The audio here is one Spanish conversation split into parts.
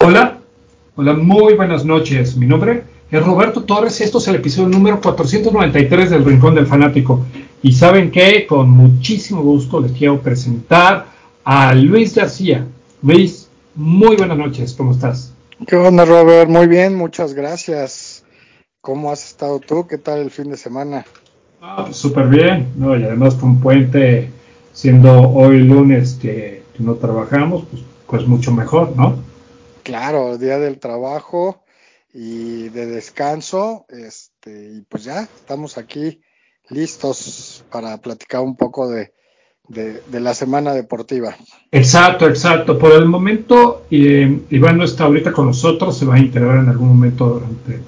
Hola, hola, muy buenas noches. Mi nombre es Roberto Torres y esto es el episodio número 493 del Rincón del Fanático. Y saben que con muchísimo gusto les quiero presentar a Luis García. Luis, muy buenas noches, ¿cómo estás? ¿Qué onda, Robert? Muy bien, muchas gracias. ¿Cómo has estado tú? ¿Qué tal el fin de semana? Ah, pues súper bien, ¿no? Y además con puente, siendo hoy lunes que, que no trabajamos, pues, pues mucho mejor, ¿no? Claro, día del trabajo y de descanso, este, y pues ya estamos aquí listos para platicar un poco de, la semana deportiva. Exacto, exacto. Por el momento, eh, Iván no está ahorita con nosotros, se va a integrar en algún momento durante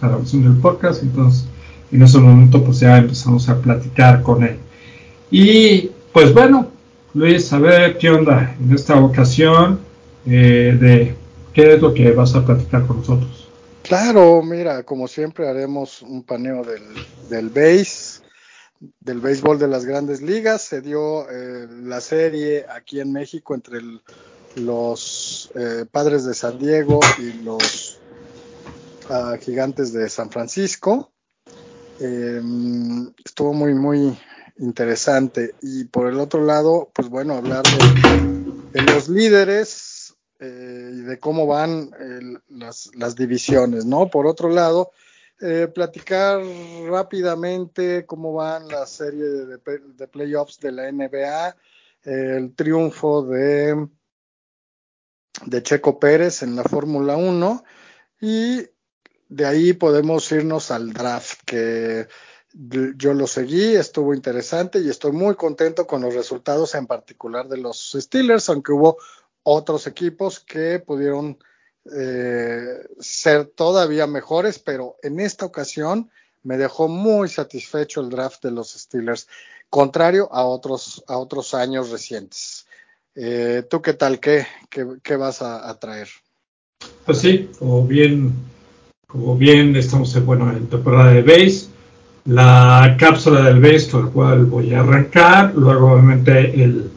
la grabación del podcast, entonces en ese momento pues ya empezamos a platicar con él. Y pues bueno, Luis, a ver qué onda en esta ocasión eh, de qué es lo que vas a platicar con nosotros. Claro, mira, como siempre haremos un paneo del, del base, del béisbol de las grandes ligas. Se dio eh, la serie aquí en México entre los eh, padres de San Diego y los ah, gigantes de San Francisco. Em, estuvo muy, muy interesante. Y por el otro lado, pues bueno, hablar de los líderes eh, y de cómo van las, divisiones, ¿no? Por otro lado, eh, platicar rápidamente cómo van la serie de, playoffs de la NBA, el triunfo de, de Checo Pérez en la Fórmula 1 y de ahí podemos irnos al draft que yo lo seguí, estuvo interesante y estoy muy contento con los resultados en particular de los Steelers, aunque hubo otros equipos que pudieron eh, ser todavía mejores, pero en esta ocasión me dejó muy satisfecho el draft de los Steelers, contrario a otros, a otros años recientes. Eh, ¿Tú qué tal? ¿Qué, qué, vas a, traer? Pues sí, como bien, como bien estamos en, bueno, en temporada de base, la cápsula del base con la cual voy a arrancar, luego obviamente el,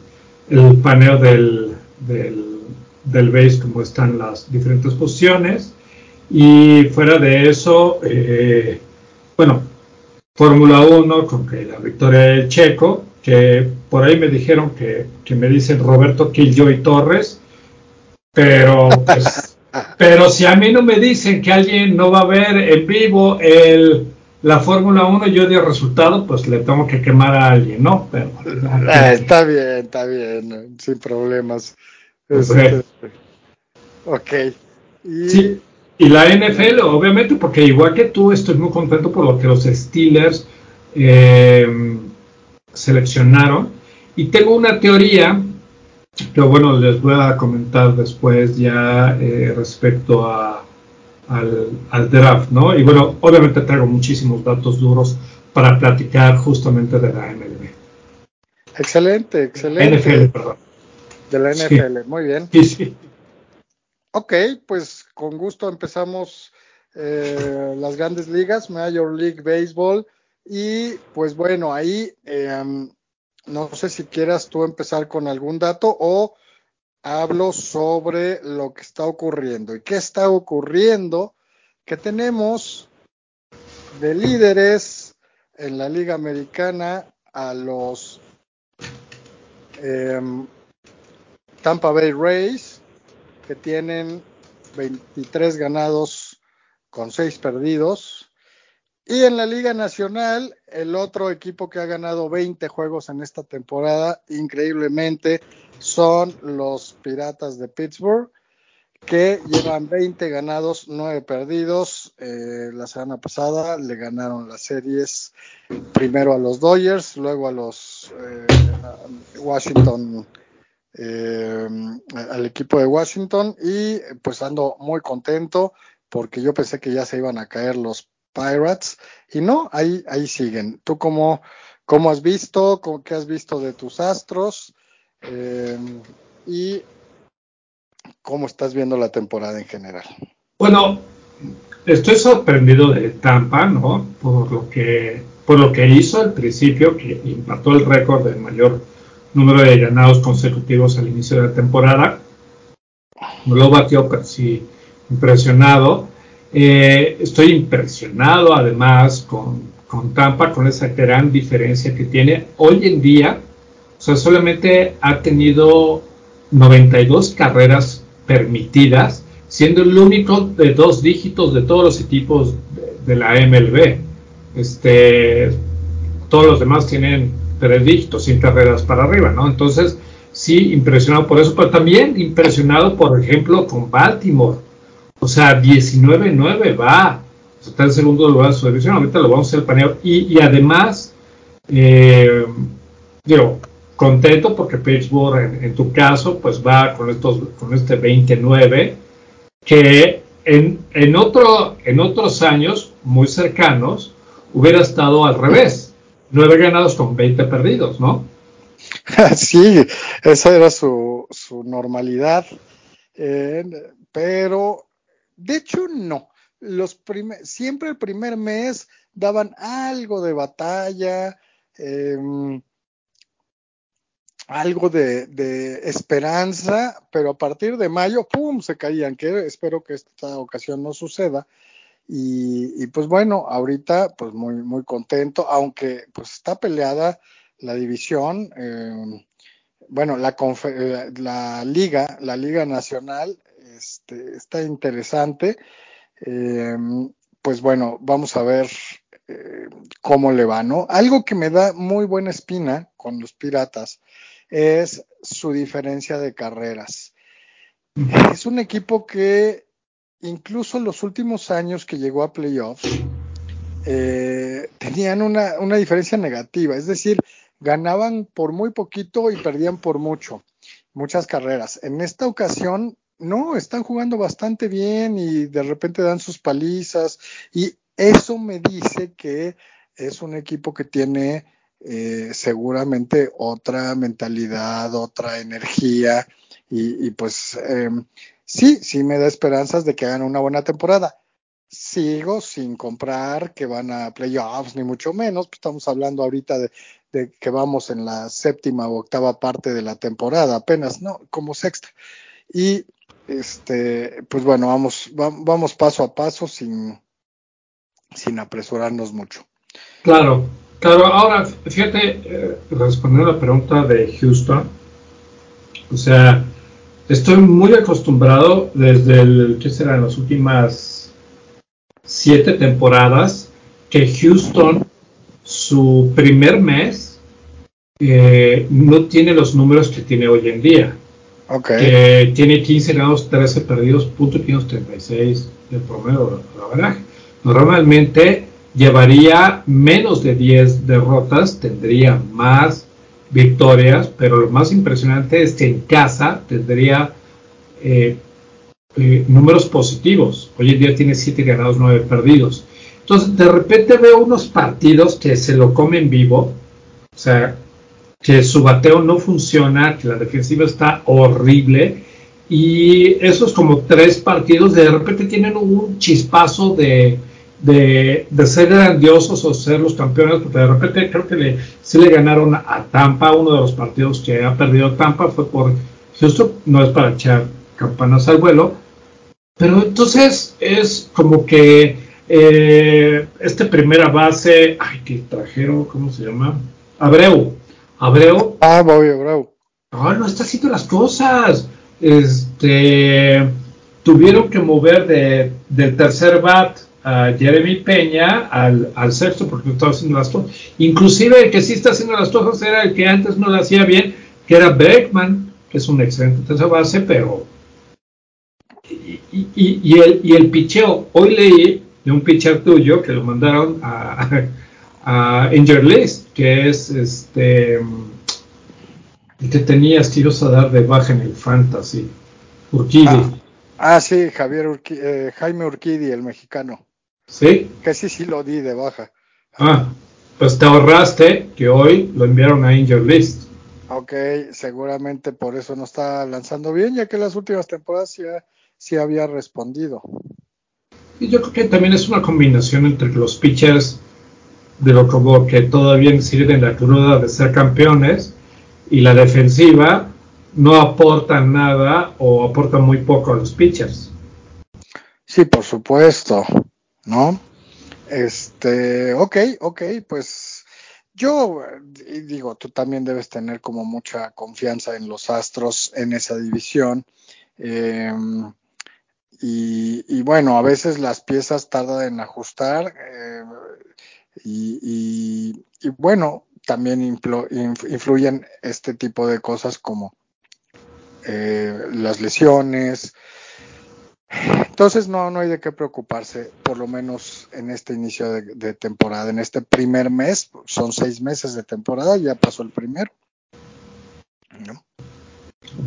el paneo del del, del base, como están las diferentes posiciones. Y fuera de eso, eh, bueno, Fórmula 1 con que la victoria del Checo, que por ahí me dijeron que, que me dicen Roberto Killjoy Torres, pero pues, pero si a mí no me dicen que alguien no va a ver en vivo el, la Fórmula 1 yo di resultado, pues le tengo que quemar a alguien, ¿no? Pero, ah, está bien, está bien, sin problemas. Este, ok. Y... y la NFL, obviamente, porque igual que tú, estoy muy contento por lo que los Steelers eh, seleccionaron. Y tengo una teoría que, bueno, les voy a comentar después ya eh, respecto a, al, al, draft, ¿no? Y bueno, obviamente traigo muchísimos datos duros para platicar justamente de la MLB. Excelente, excelente. NFL, perdón. De la NFL, muy bien. Sí, sí. Ok, pues con gusto empezamos eh, las grandes ligas, Major League Baseball. Y pues bueno, ahí em, no sé si quieras tú empezar con algún dato o hablo sobre lo que está ocurriendo. ¿Y qué está ocurriendo? Que tenemos de líderes en la Liga Americana a los eh, Tampa Bay Rays, que tienen 23 ganados con 6 perdidos. Y en la Liga Nacional, el otro equipo que ha ganado 20 juegos en esta temporada, increíblemente, son los Piratas de Pittsburgh, que llevan 20 ganados, 9 perdidos. Eh, la semana pasada le ganaron las series primero a los Dodgers, luego a los eh, Washington eh, al equipo de Washington y pues ando muy contento porque yo pensé que ya se iban a caer los Pirates y no, ahí, ahí siguen. ¿Tú cómo, cómo has visto? ¿Qué has visto de tus astros? Eh, y cómo estás viendo la temporada en general. Bueno, estoy sorprendido de Tampa, ¿no? Por lo que, por lo que hizo al principio, que impactó el récord de mayor número de ganados consecutivos al inicio de la temporada. no lo batió, pero sí impresionado. Eh, estoy impresionado además con, con Tampa, con esa gran diferencia que tiene. Hoy en día, sea, solamente ha tenido 92 carreras permitidas, siendo el único de dos dígitos de todos los equipos de, la MLB. Este, todos los demás tienen tres dígitos, sin carreras para arriba, ¿no? Entonces, sí, impresionado por eso, pero también impresionado, por ejemplo, con Baltimore. O sea, 19-9 va. Está en segundo lugar de su división. Ahorita lo vamos a hacer paneo. Y, y además, eh, digo, contento porque Pittsburgh, en, tu caso, pues va con, estos, con este 29, que en, en, otro, en otros años muy cercanos hubiera estado al revés. 9 ganados con 20 perdidos, ¿no? Sí, esa era su, su normalidad. Pero, de hecho, no. Los siempre el primer mes daban algo de batalla. Eh, algo de, esperanza, pero a partir de mayo, ¡pum!, se caían, que espero que esta ocasión no suceda. Y, pues bueno, ahorita pues muy, muy contento, aunque pues está peleada la división, eh, bueno, la, eh, la liga, la liga nacional, este, está interesante. Eh, pues bueno, vamos a ver cómo le va, ¿no? Algo que me da muy buena espina con los piratas es su diferencia de carreras. Es un equipo que incluso en los últimos años que llegó a playoffs eh, tenían una, una diferencia negativa, es decir, ganaban por muy poquito y perdían por mucho, muchas carreras. En esta ocasión, no, están jugando bastante bien y de repente dan sus palizas y eso me dice que es un equipo que tiene eh, seguramente otra mentalidad, otra energía y, pues em, sí, sí me da esperanzas de que hagan una buena temporada. Sigo sin comprar que van a playoffs, ni mucho menos, pues estamos hablando ahorita de, que vamos en la séptima o octava parte de la temporada, apenas, ¿no? Como sexta. Y este, pues bueno, vamos, vamos paso a paso sin, sin apresurarnos mucho. Claro, Claro, ahora, fíjate, eh, respondiendo a la pregunta de Houston, o sea, estoy muy acostumbrado desde el, ¿qué será? En las últimas siete temporadas, que Houston, su primer mes, eh, no tiene los números que tiene hoy en día. Okay. tiene 15 ganados, 13 perdidos, punto 536 de promedio, la verdad. Normalmente llevaría menos de 10 derrotas, tendría más victorias, pero lo más impresionante es que en casa tendría eh, eh, números positivos. Hoy en día tiene 7 ganados, 9 perdidos. Entonces, de repente veo unos partidos que se lo comen vivo, o sea, que su bateo no funciona, que la defensiva está horrible, y esos como tres partidos de repente tienen un chispazo de, de, ser grandiosos o ser los campeones, porque de repente creo que le, sí le ganaron a Tampa, uno de los partidos que ha perdido Tampa fue por Houston, no es para echar campanas al vuelo, pero entonces es como que eh, este primera base, ay, que trajeron, ¿cómo se llama? Abreu. Abreu. Ah, voy, Abreu. Ah, no está haciendo las cosas. Este, tuvieron que mover de, del tercer bat a Jeremy Peña al, sexto porque estaba haciendo las cosas. Inclusive el que sí está haciendo las cosas era el que antes no lo hacía bien, que era Beckman, que es un excelente tercera base, pero... Y, el, y el picheo, hoy leí de un pitcher tuyo que lo mandaron a, a, Angel List, que es este que tenías que a dar de baja en el fantasy, Urquidi. Ah, ah sí, Javier eh, Jaime Urquidi, el mexicano. ¿Sí? Que sí, sí lo di de baja. Ah, pues te ahorraste que hoy lo enviaron a Angel List. Ok, seguramente por eso no está lanzando bien, ya que las últimas temporadas ya sí había respondido. Y yo creo que también es una combinación entre los pitchers de lo como que todavía sirven la cruda de ser campeones y la defensiva no aportan nada o aportan muy poco a los pitchers. Sí, por supuesto, ¿no? Este, ok, ok, pues yo digo, tú también debes tener como mucha confianza en los Astros en esa división. Em, y, bueno, a veces las piezas tardan en ajustar eh, y, bueno, también influyen este tipo de cosas como eh, las lesiones. Entonces no, no hay de qué preocuparse, por lo menos en este inicio de, temporada, en este primer mes, son seis meses de temporada, ya pasó el primero.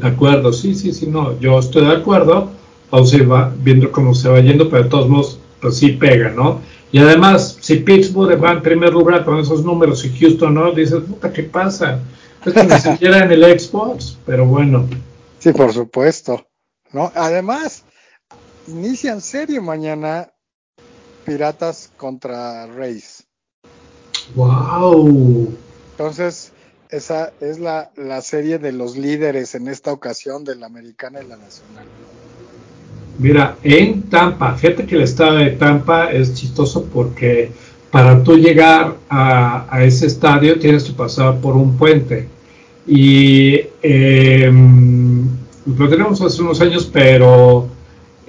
De acuerdo, sí, sí, sí, no, yo estoy de acuerdo, vamos a ir viendo cómo se va yendo, pero de todos modos, pues sí pega, ¿no? Y además, si Pittsburgh va en primer lugar con esos números y Houston no, dices, puta, ¿qué pasa? Es que ni siquiera en el Xbox, pero bueno. Sí, por supuesto. ¿no? Además, inician serie mañana Piratas contra Rays. ¡Wow! Entonces, esa es la, la serie de los líderes en esta ocasión de la americana y la nacional. Mira, en Tampa, fíjate que el estado de Tampa es chistoso porque para tú llegar a, ese estadio tienes que pasar por un puente. Y em, lo tenemos hace unos años, pero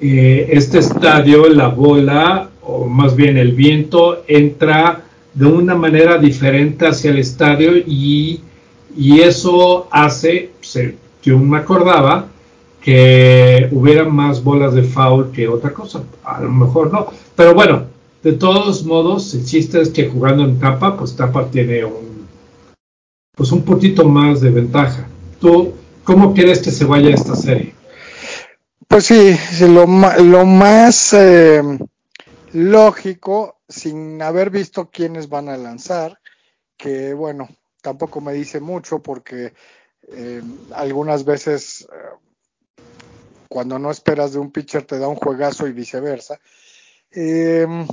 eh, este estadio, la bola, o más bien el viento, entra de una manera diferente hacia el estadio y, y eso hace, yo me acordaba, que hubiera más bolas de foul que otra cosa. A lo mejor no. Pero bueno, de todos modos, el chiste es que jugando en Tampa, pues Tampa tiene un, pues un poquito más de ventaja. ¿Tú cómo quieres que se vaya esta serie? Pues sí, lo, más eh, lógico, sin haber visto quiénes van a lanzar, que bueno, tampoco me dice mucho porque eh, algunas veces eh, cuando no esperas de un pitcher te da un juegazo y viceversa. Em,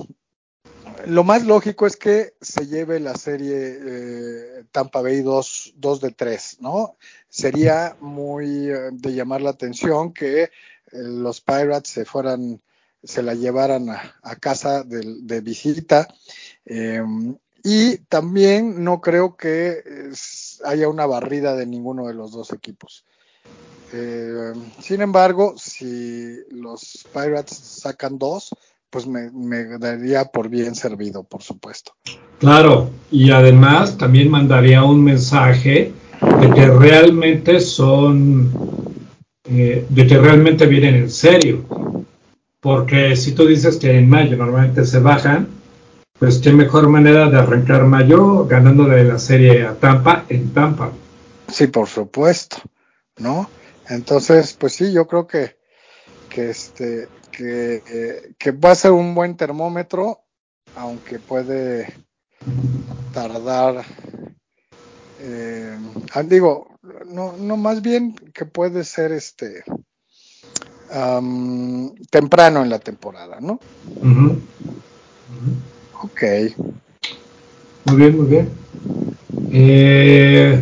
lo más lógico es que se lleve la serie eh, Tampa Bay 2, de 3, ¿no? Sería muy de llamar la atención que los Pirates se fueran, se la llevaran a, casa de, visita. Em, y también no creo que haya una barrida de ninguno de los dos equipos. Eh, sin embargo, si los Pirates sacan dos, pues me, daría por bien servido, por supuesto. Claro, y además también mandaría un mensaje de que realmente son, eh, de que realmente vienen en serio. Porque si tú dices que en mayo normalmente se bajan, pues qué mejor manera de arrancar mayo ganándole la serie a Tampa en Tampa. Sí, por supuesto, ¿no? Entonces, pues sí, yo creo que, que este, que, que va a ser un buen termómetro, aunque puede tardar, eh, ah, digo, no, no, más bien que puede ser este temprano en la temporada, ¿no? Ok. Muy bien, muy bien. Eh,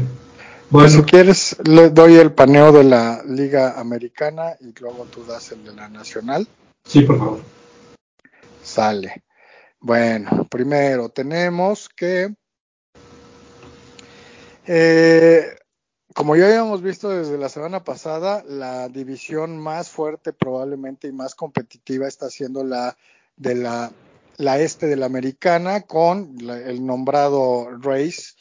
bueno. si quieres, le doy el paneo de la Liga Americana y luego tú das el de la Nacional. Sí, por favor. Sale. Bueno, primero tenemos que, eh, como ya habíamos visto desde la semana pasada, la división más fuerte probablemente y más competitiva está siendo la de la, la este de la americana con el nombrado Race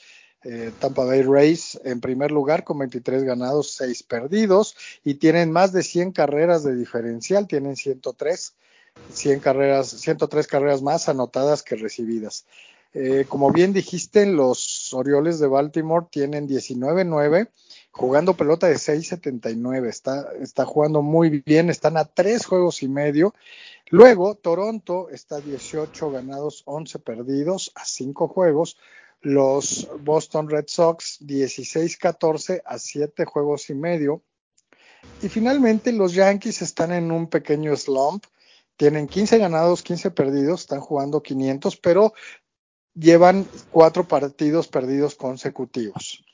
eh, Tampa Bay Rays en primer lugar con 23 ganados, 6 perdidos y tienen más de 100 carreras de diferencial, tienen 103, 100 carreras, 103 carreras más anotadas que recibidas. Eh, como bien dijiste, los Orioles de Baltimore tienen 19-9, jugando pelota de 6-79, está, está jugando muy bien, están a 3 juegos y medio. Luego, Toronto está 18 ganados, 11 perdidos, a 5 juegos los Boston Red Sox 16-14 a 7 juegos y medio. Y finalmente los Yankees están en un pequeño slump. Tienen 15 ganados, 15 perdidos, están jugando 500, pero llevan cuatro partidos perdidos consecutivos.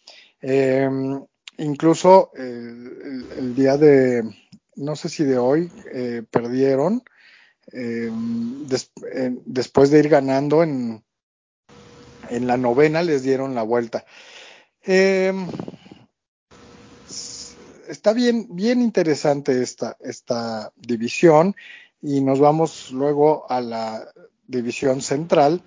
Em, incluso el, día de, no sé si de hoy, eh, perdieron eh, después de ir ganando en, en la novena, les dieron la vuelta. Em, está bien, bien interesante esta, esta división y nos vamos luego a la división central,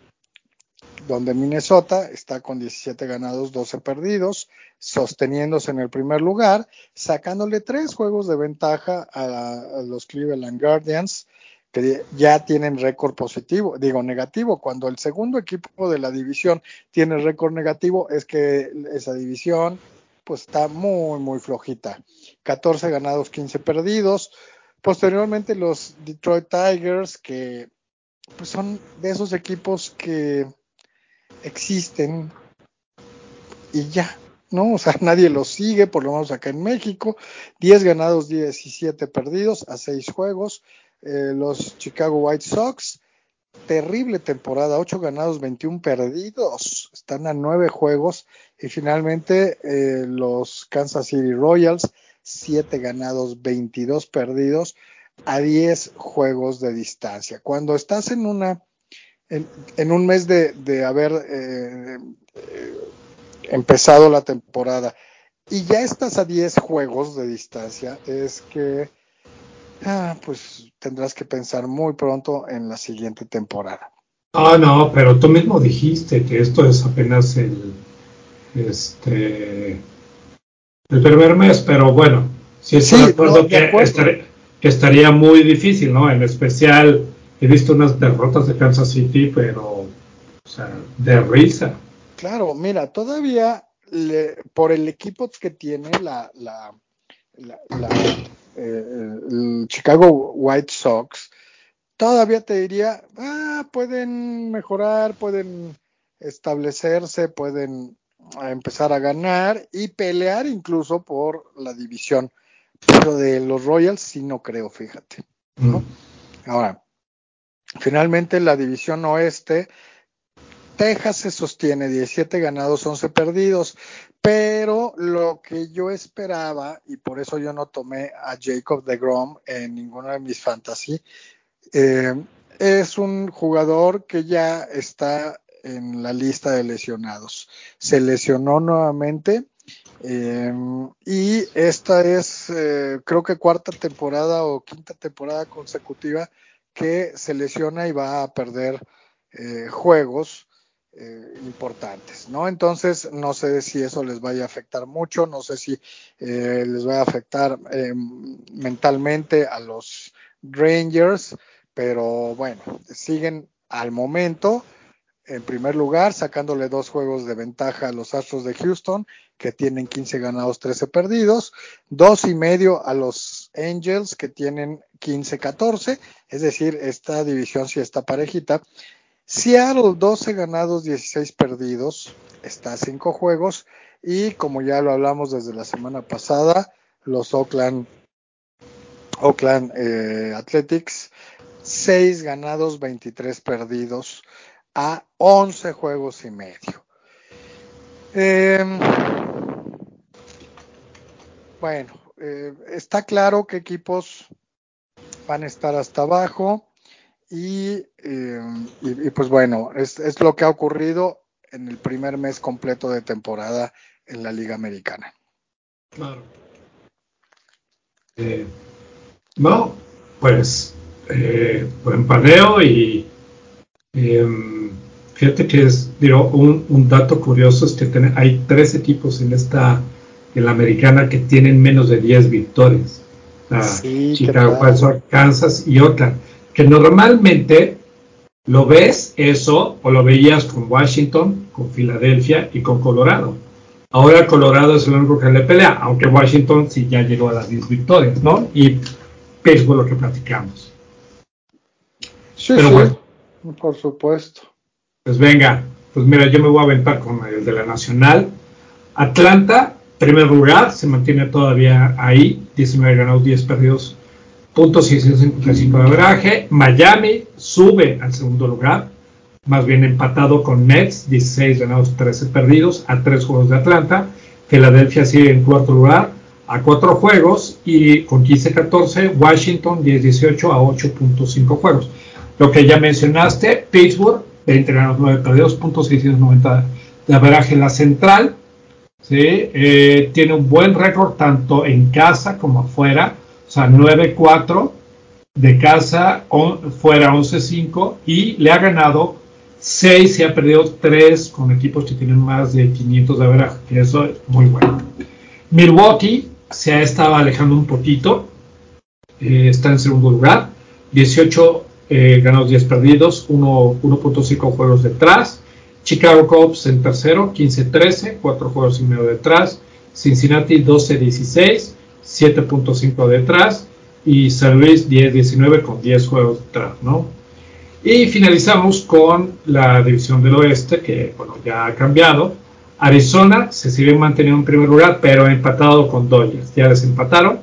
donde Minnesota está con 17 ganados, 12 perdidos, sosteniéndose en el primer lugar, sacándole tres juegos de ventaja a, los Cleveland Guardians, que ya tienen récord positivo, digo negativo. Cuando el segundo equipo de la división tiene récord negativo, es que esa división pues está muy, muy flojita. 14 ganados, 15 perdidos. Posteriormente los Detroit Tigers, que pues son de esos equipos que existen y ya, ¿no? O sea, nadie los sigue, por lo menos acá en México. 10 ganados, 17 perdidos a 6 juegos. Eh, los Chicago White Sox, terrible temporada, 8 ganados, 21 perdidos. Están a 9 juegos. Y finalmente eh, los Kansas City Royals, 7 ganados, 22 perdidos a 10 juegos de distancia. Cuando estás en una en, un mes de, haber eh, eh, empezado la temporada y ya estás a 10 juegos de distancia, es que ah, pues tendrás que pensar muy pronto en la siguiente temporada. Ah, no, pero tú mismo dijiste que esto es apenas el este el primer mes, pero bueno, sí estoy de acuerdo, que, que estaría muy difícil, ¿no? En especial he visto unas derrotas de Kansas City, pero, o sea, de risa. Claro, mira, todavía por el equipo que tiene la, la, eh, el Chicago White Sox, todavía te diría, ah, pueden mejorar, pueden establecerse, pueden empezar a ganar y pelear incluso por la división. Pero de los Royals sí no creo, fíjate. ¿no? Mm. Ahora, Finalmente, la división oeste, Texas se sostiene 17 ganados, 11 perdidos, pero lo que yo esperaba, y por eso yo no tomé a Jacob de Grom en ninguna de mis fantasy, eh, es un jugador que ya está en la lista de lesionados. Se lesionó nuevamente eh, y esta es, eh, creo que cuarta temporada o quinta temporada consecutiva que se lesiona y va a perder eh, juegos eh, importantes, ¿no? Entonces, no sé si eso les vaya a afectar mucho, no sé si eh, les va a afectar mentalmente a los Rangers, pero bueno, siguen al momento en primer lugar, sacándole dos juegos de ventaja a los Astros de Houston, que tienen 15 ganados, 13 perdidos, dos y medio a los Angels, que tienen 15, 14, es decir, esta división sí está parejita. Seattle, 12 ganados, 16 perdidos, está a 5 juegos, y como ya lo hablamos desde la semana pasada, los Oakland, Oakland eh, Athletics, 6 ganados, 23 perdidos a 11 juegos y medio. Em, bueno, eh, está claro que equipos van a estar hasta abajo y, em, pues bueno, es, lo que ha ocurrido en el primer mes completo de temporada en la Liga Americana. Claro. Eh, no, pues eh, buen paneo y em, Fíjate que es, digo, un, dato curioso es que hay tres equipos en esta, en la americana que tienen menos de 10 victorias. Chicago, Kansas y otra. Que normalmente lo ves eso o lo veías con Washington, con Filadelfia y con Colorado. Ahora Colorado es el único que le pelea, aunque Washington sí ya llegó a las 10 victorias, ¿no? Y Pittsburgh lo que platicamos. Sí, Pero Bueno, por supuesto. Pues venga, pues mira, yo me voy a aventar con el de la Nacional. Atlanta, primer lugar, se mantiene todavía ahí, 19 ganados, 10 perdidos, puntos y 655 de average. Miami sube al segundo lugar, más bien empatado con Nets, 16 ganados, 13 perdidos, a 3 juegos de Atlanta. Filadelfia sigue en cuarto lugar a cuatro juegos y con 15-14 Washington 10-18 a 8.5 juegos. Lo que ya mencionaste, Pittsburgh 20 ganados 9 perdidos, puntos 690 de averaje en la central. ¿sí? Eh, tiene un buen récord tanto en casa como afuera, o sea 9-4 de casa, fuera 11-5 y le ha ganado 6 y ha perdido 3 con equipos que tienen más de 500 de averaje, que eso es muy bueno. Milwaukee se ha estado alejando un poquito, eh, está en segundo lugar, 18 eh, ganados 10 perdidos, 1.5 juegos detrás. Chicago Cubs en tercero, 15-13, 4 juegos y medio detrás. Cincinnati 12-16, 7.5 detrás. Y San Luis 10-19 con 10 juegos detrás, ¿no? Y finalizamos con la división del oeste, que bueno, ya ha cambiado. Arizona se sigue manteniendo en primer lugar, pero empatado con Dodgers. Ya les empataron.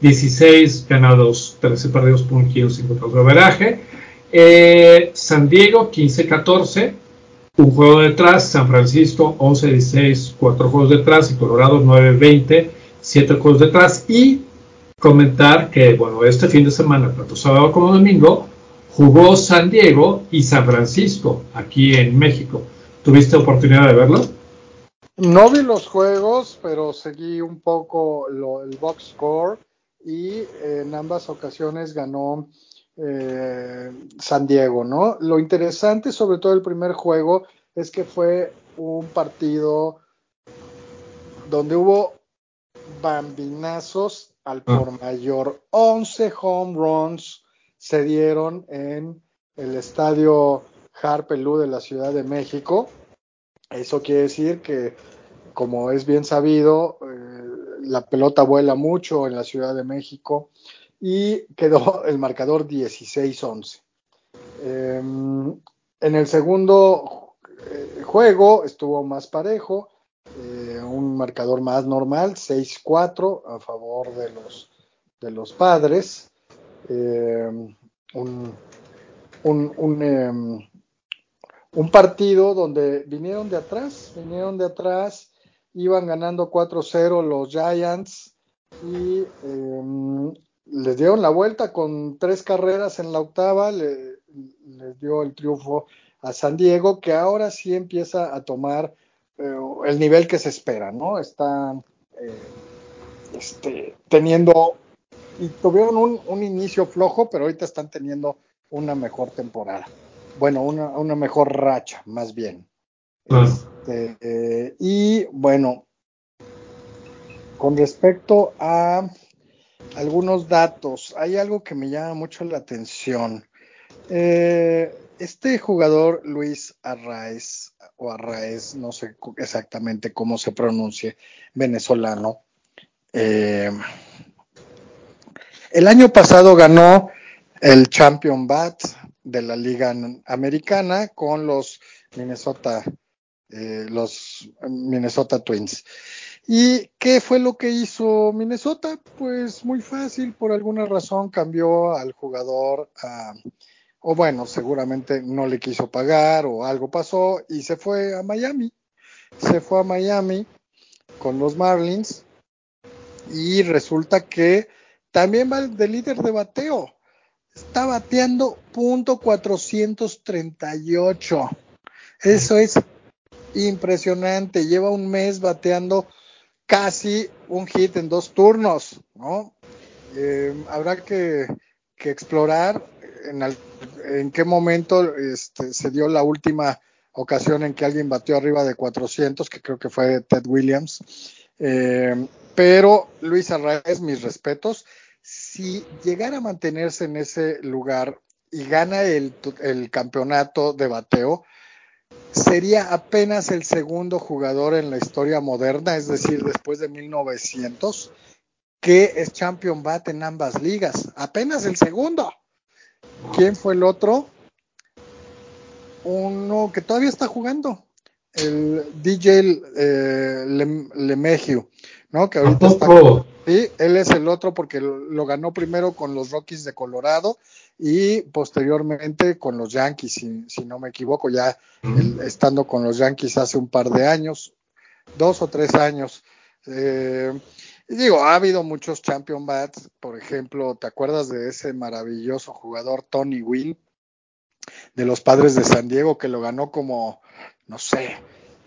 16 ganados, 13 perdidos por un kilo, 52 de averaje. Eh, San Diego 15-14, un juego detrás. San Francisco 11-16, 4 juegos detrás. Y Colorado 9-20, 7 juegos detrás. Y comentar que, bueno, este fin de semana, tanto sábado como domingo, jugó San Diego y San Francisco aquí en México. ¿Tuviste oportunidad de verlo? No vi los juegos, pero seguí un poco el box score y en ambas ocasiones ganó eh, San Diego, ¿no? Lo interesante sobre todo el primer juego es que fue un partido donde hubo bambinazos al ah. por mayor. 11 home runs se dieron en el estadio Harpelú de la Ciudad de México. Eso quiere decir que, como es bien sabido, eh, la pelota vuela mucho en la Ciudad de México y quedó el marcador 16-11. Em, en el segundo eh, juego estuvo más parejo, eh, un marcador más normal, 6-4 a favor de los, de los padres. Em, un, un, em, un partido donde vinieron de atrás, vinieron de atrás iban ganando 4-0 los Giants y em, les dieron la vuelta con tres carreras en la octava, les dio el triunfo a San Diego, que ahora sí empieza a tomar eh, el nivel que se espera, ¿no? Están eh, este, teniendo, y tuvieron un, inicio flojo, pero ahorita están teniendo una mejor temporada. Bueno, una, una mejor racha, más bien. Este, y bueno, con respecto a algunos datos, hay algo que me llama mucho la atención. Eh, este jugador Luis Arraez, o Arraez, no sé exactamente cómo se pronuncia, venezolano, eh, el año pasado ganó el Champion Bat de la Liga Americana con los Minnesota eh, los Minnesota Twins. ¿Y qué fue lo que hizo Minnesota? Pues muy fácil, por alguna razón cambió al jugador o bueno, seguramente no le quiso pagar o algo pasó y se fue a Miami. Se fue a Miami con los Marlins y resulta que también va de líder de bateo. Está bateando punto 438. Eso es impresionante. Lleva un mes bateando casi un hit en dos turnos, ¿no? Eh, habrá que, explorar en, qué momento este, se dio la última ocasión en que alguien batió arriba de 400, que creo que fue Ted Williams. Eh, pero Luis Arraez, mis respetos, si llegara a mantenerse en ese lugar y gana el, el campeonato de bateo, sería apenas el segundo jugador en la historia moderna, es decir, después de 1900, que es champion bat en ambas ligas. Apenas el segundo. ¿Quién fue el otro? Uno que todavía está jugando, el DJ eh, ¿no? Que ahorita está. Sí, él es el otro porque lo ganó primero con los Rockies de Colorado y posteriormente con los Yankees, si, no me equivoco, ya estando con los Yankees hace un par de años, dos o tres años. Eh, digo, ha habido muchos champion bats, por ejemplo, ¿te acuerdas de ese maravilloso jugador Tony Will de los Padres de San Diego que lo ganó como, no sé,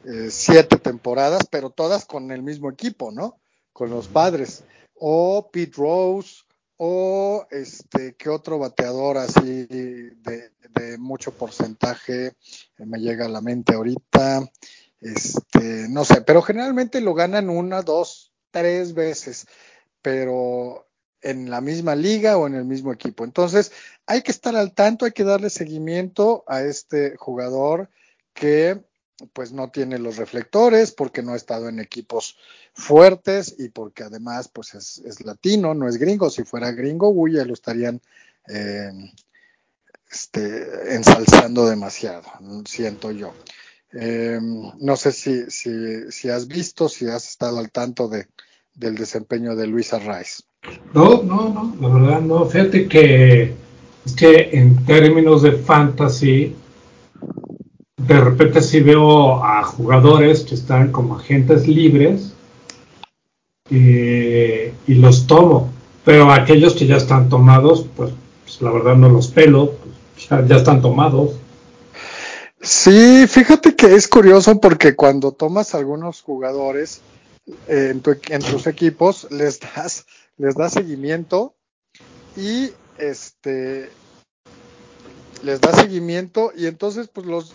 eh, siete temporadas, pero todas con el mismo equipo, ¿no? Con los Padres. O Pete Rose, o este, ¿qué otro bateador así de, de mucho porcentaje me llega a la mente ahorita? Este, no sé, pero generalmente lo ganan una, dos, tres veces, pero en la misma liga o en el mismo equipo. Entonces, hay que estar al tanto, hay que darle seguimiento a este jugador que pues no tiene los reflectores porque no ha estado en equipos fuertes y porque además pues es, latino, no es gringo. Si fuera gringo, uy, ya lo estarían eh, este, ensalzando demasiado, siento yo. Eh, no sé si, si, si, has visto, si has estado al tanto de, del desempeño de Luis Arraiz. No, no, no, la verdad no. Fíjate que es que en términos de fantasy, de repente sí veo a jugadores que están como agentes libres y, los tomo, pero aquellos que ya están tomados, pues, pues la verdad no los pelo, pues, ya, están tomados. Sí, fíjate que es curioso porque cuando tomas algunos jugadores eh, en, tus equipos, les das, les das seguimiento y este les das seguimiento y entonces pues los,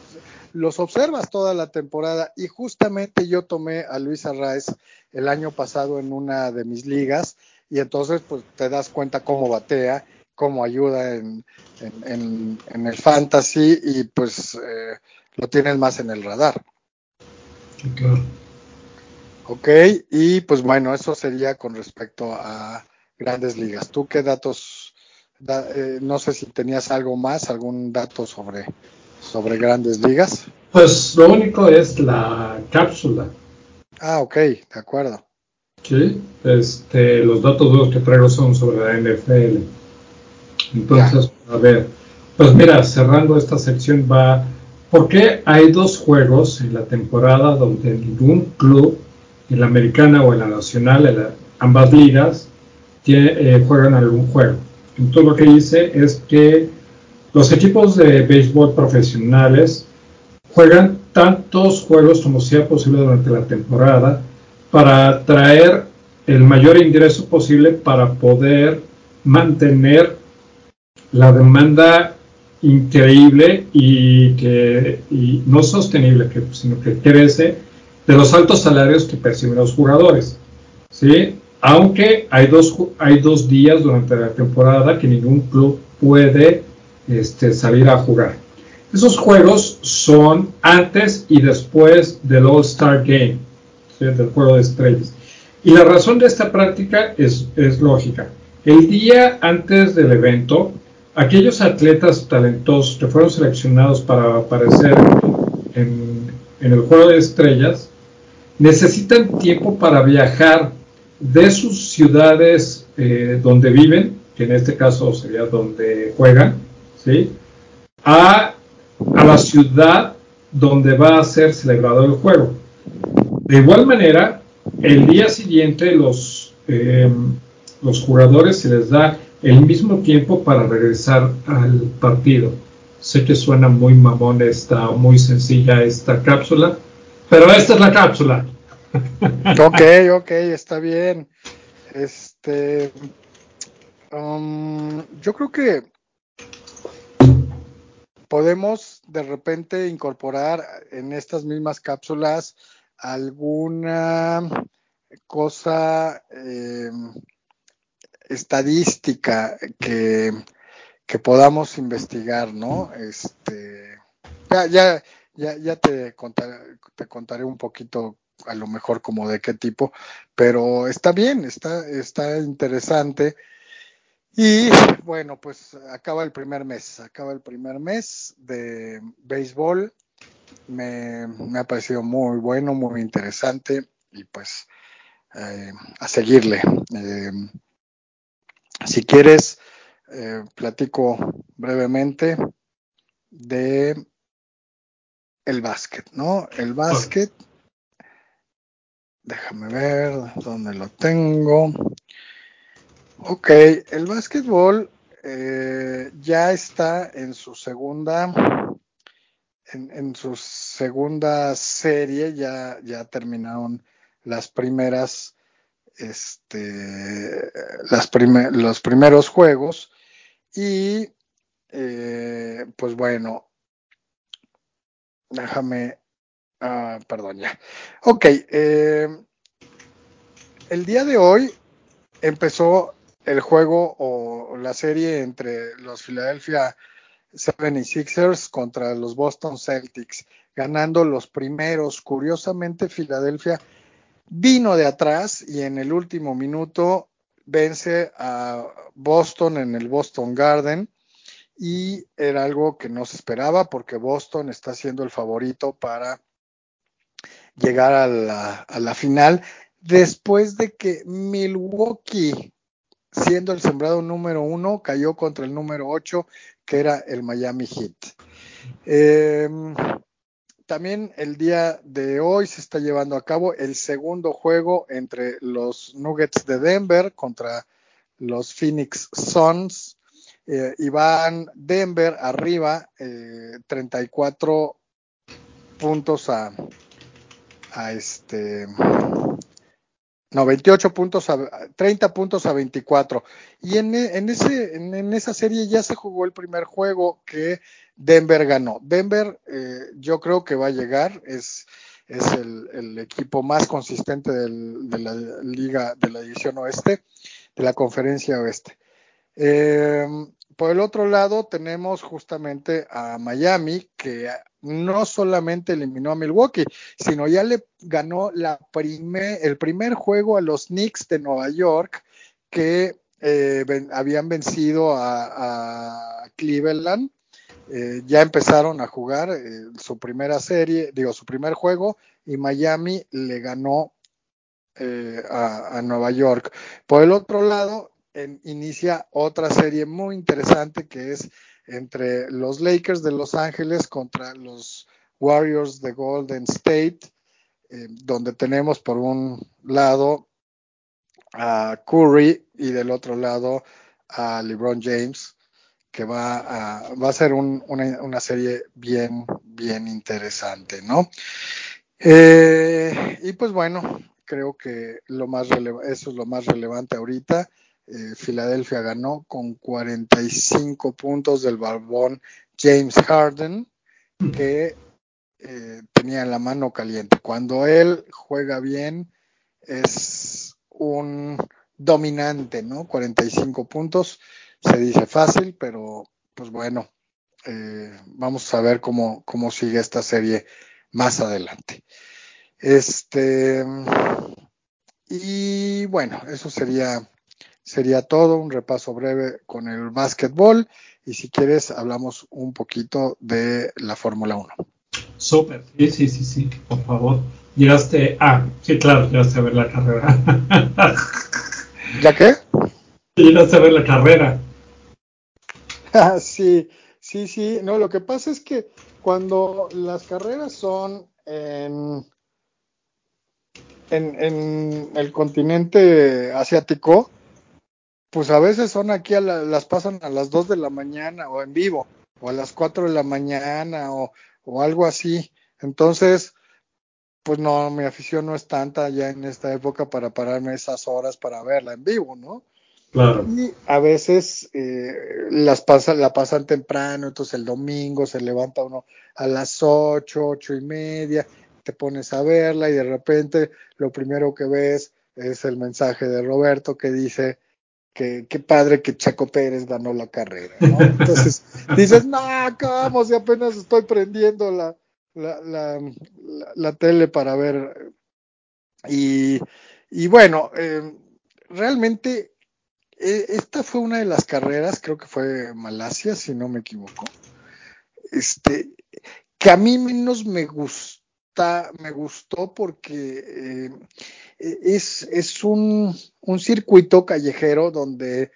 los observas toda la temporada y justamente yo tomé a Luis Arraez el año pasado en una de mis ligas y entonces pues te das cuenta cómo batea cómo ayuda en, en, en, el fantasy y pues eh, lo tienes más en el radar. Claro. Ok, y pues bueno, eso sería con respecto a grandes ligas. ¿Tú qué datos? Da, eh, no sé si tenías algo más, algún dato sobre, sobre grandes ligas. Pues lo único es la cápsula. Ah, ok, de acuerdo. Sí, este, los datos que traigo son sobre la NFL. Entonces, ya. a ver, pues mira, cerrando esta sección va, ¿por qué hay dos juegos en la temporada donde ningún club, en la americana o en la nacional, en la, ambas ligas, tiene, eh, juegan algún juego? Entonces lo que dice es que los equipos de béisbol profesionales juegan tantos juegos como sea posible durante la temporada para traer el mayor ingreso posible para poder mantener la demanda increíble y que y no sostenible, que, sino que crece de los altos salarios que perciben los jugadores. ¿sí? Aunque hay dos, hay dos días durante la temporada que ningún club puede este, salir a jugar. Esos juegos son antes y después del All-Star Game, del juego de estrellas. Y la razón de esta práctica es, lógica. El día antes del evento, aquellos atletas talentosos que fueron seleccionados para aparecer en, el juego de estrellas necesitan tiempo para viajar de sus ciudades eh, donde viven, que en este caso sería donde juegan, ¿sí? a, a la ciudad donde va a ser celebrado el juego. De igual manera, el día siguiente los, eh, los jugadores se les da el mismo tiempo para regresar al partido. Sé que suena muy mamón esta, muy sencilla esta cápsula, pero esta es la cápsula. Ok, ok, está bien. Este, um, yo creo que podemos de repente incorporar en estas mismas cápsulas alguna cosa eh, estadística que, que podamos investigar, ¿no? Este, ya, ya, ya, ya te contaré, te contaré un poquito a lo mejor como de qué tipo, pero está bien, está, está interesante. Y bueno, pues acaba el primer mes, acaba el primer mes de béisbol. Me, me ha parecido muy bueno, muy interesante y pues eh, a seguirle. Eh, si quieres, eh, platico brevemente de el básquet, ¿no? El básquet, déjame ver dónde lo tengo. Ok, el básquetbol eh, ya está en su segunda, en, su segunda serie, ya, ya terminaron las primeras, este, las los primeros juegos y eh, pues bueno, déjame, ah, perdón ya. Ok, eh, el día de hoy empezó el juego o la serie entre los Philadelphia 76ers contra los Boston Celtics, ganando los primeros. Curiosamente, Filadelfia vino de atrás y en el último minuto vence a Boston en el Boston Garden y era algo que no se esperaba porque Boston está siendo el favorito para llegar a la, a la final después de que Milwaukee siendo el sembrado número uno, cayó contra el número ocho, que era el Miami Heat. Em, también el día de hoy se está llevando a cabo el segundo juego entre los Nuggets de Denver contra los Phoenix Suns. Eh, y van Denver arriba, 34 eh, puntos a, a este no, 28 puntos a 30 puntos a 24. Y en, en, ese, en, esa serie ya se jugó el primer juego que Denver ganó. Denver eh, yo creo que va a llegar, es, es el, el equipo más consistente de la liga, de la división oeste, de la conferencia oeste. Eh, por el otro lado tenemos justamente a Miami, que no solamente eliminó a Milwaukee, sino ya le ganó el primer juego a los Knicks de Nueva York, que eh, habían vencido a, Cleveland. Eh, ya empezaron a jugar eh, su primera serie, digo, su primer juego, y Miami le ganó a, a Nueva York. Por el otro lado, inicia otra serie muy interesante que es entre los Lakers de Los Ángeles contra los Warriors de Golden State, eh, donde tenemos por un lado a Curry y del otro lado a LeBron James, que va a, va a ser una, serie bien, bien interesante, ¿no? Eh, y pues bueno, creo que lo más eso es lo más relevante ahorita. Eh, Filadelfia ganó con 45 puntos del barbón James Harden, que eh, tenía la mano caliente. Cuando él juega bien, es un dominante, ¿no? 45 puntos, se dice fácil, pero pues bueno, eh, vamos a ver cómo, cómo sigue esta serie más adelante. Este, y bueno, eso sería sería todo, un repaso breve con el básquetbol y si quieres hablamos un poquito de la Fórmula 1. Súper, sí, sí, sí, sí, por favor. Llegaste, ah, sí, claro, llegaste a ver la carrera. ¿Ya qué? Llegaste a ver la carrera. Ah, sí, sí, sí, no, lo que pasa es que cuando las carreras son en, en, en el continente asiático, pues a veces son aquí, a las pasan a las 2 de la mañana o en vivo, o a las 4 de la mañana o, o algo así. Entonces, pues no, mi afición no es tanta ya en esta época para pararme esas horas para verla en vivo, ¿no? Claro. Y a veces eh, las pasa, la pasan temprano, entonces el domingo se levanta uno a las 8, ocho y media, te pones a verla y de repente lo primero que ves es el mensaje de Roberto que dice, qué padre que Chaco Pérez ganó la carrera, ¿no? Entonces dices, no, ¿cómo? Si apenas estoy prendiendo la, la, la, tele para ver. Y, y bueno, eh, realmente eh, esta fue una de las carreras, creo que fue Malasia, si no me equivoco, este, que a mí menos me me gustó porque eh, es, es un, un, circuito callejero donde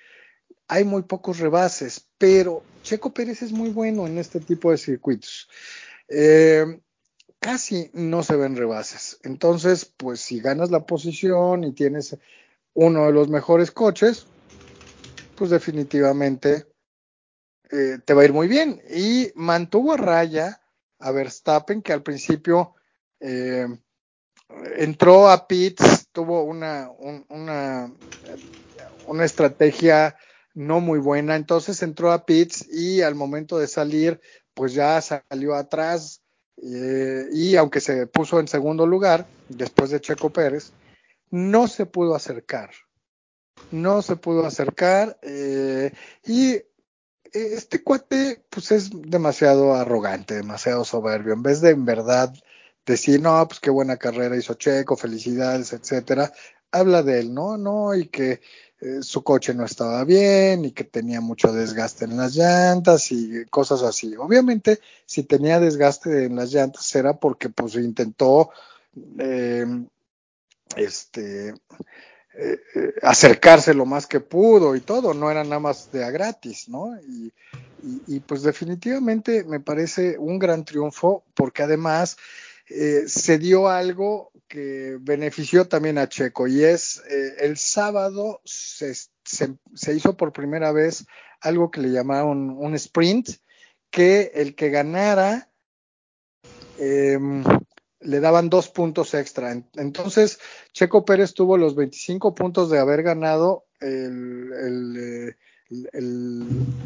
hay muy pocos rebases, pero Checo Pérez es muy bueno en este tipo de circuitos. Eh, casi no se ven rebases. Entonces, pues si ganas la posición y tienes uno de los mejores coches, pues definitivamente eh, te va a ir muy bien. Y mantuvo a raya a Verstappen, que al principio eh, entró a pits, tuvo una, una, una estrategia no muy buena, entonces entró a pits y al momento de salir, pues ya salió atrás eh, y aunque se puso en segundo lugar, después de Checo Pérez, no se pudo acercar. No se pudo acercar eh, y este cuate pues es demasiado arrogante, demasiado soberbio. En vez de en verdad decir, no, pues qué buena carrera hizo Checo, felicidades, etcétera, habla de él, ¿no? No, y que eh, su coche no estaba bien y que tenía mucho desgaste en las llantas y cosas así. Obviamente, si tenía desgaste en las llantas era porque pues intentó eh, este eh, acercarse lo más que pudo y todo, no era nada más de a gratis, ¿no? Y, y, pues definitivamente me parece un gran triunfo porque además se dio algo que benefició también a Checo y es eh, el sábado se, hizo por primera vez algo que le llamaron un sprint, que el que ganara em, le daban dos puntos extra. Entonces, Checo Pérez tuvo los 25 puntos de haber ganado el, el,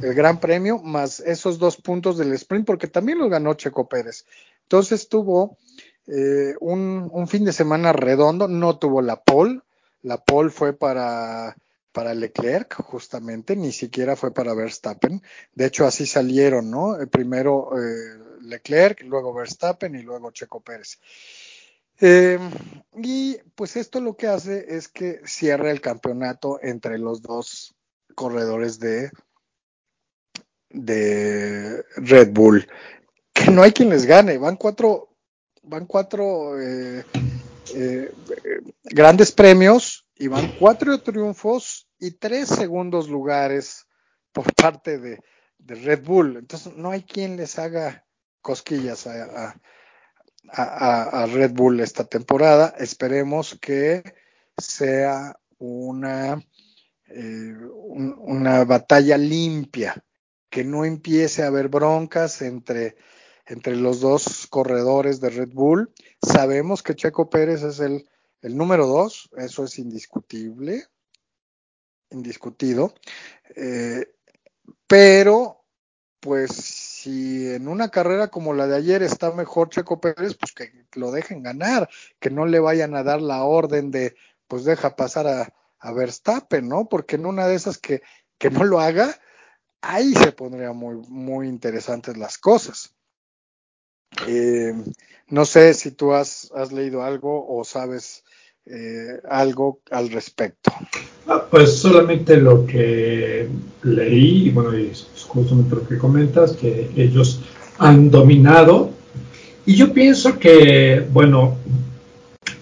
Gran Premio, más esos dos puntos del sprint, porque también lo ganó Checo Pérez. Entonces tuvo eh, un, fin de semana redondo, no tuvo la pole, la pole fue para, para Leclerc, justamente, ni siquiera fue para Verstappen. De hecho, así salieron, ¿no? Eh, primero eh, Leclerc, luego Verstappen y luego Checo Pérez. y pues esto lo que hace es que cierra el campeonato entre los dos corredores de, de Red Bull. Que no hay quien les gane, van cuatro, van cuatro eh, eh, grandes premios y van cuatro triunfos y tres segundos lugares por parte de, Red Bull. Entonces no hay quien les haga cosquillas a, Red Bull esta temporada. Esperemos que sea una, eh, una batalla limpia, que no empiece a haber broncas entre entre los dos corredores de Red Bull. Sabemos que Checo Pérez es el, número dos, eso es indiscutible, indiscutido. Eh, pero, pues, si en una carrera como la de ayer está mejor Checo Pérez, pues que lo dejen ganar, que no le vayan a dar la orden de, pues deja pasar a, a Verstappen, ¿no? Porque en una de esas que, que no lo haga, ahí se pondrían muy, muy interesantes las cosas. Eh, no sé si tú has, leído algo o sabes eh, algo al respecto. Ah, pues solamente lo que leí, y bueno, es justamente lo que comentas, que ellos han dominado. Y yo pienso que, bueno,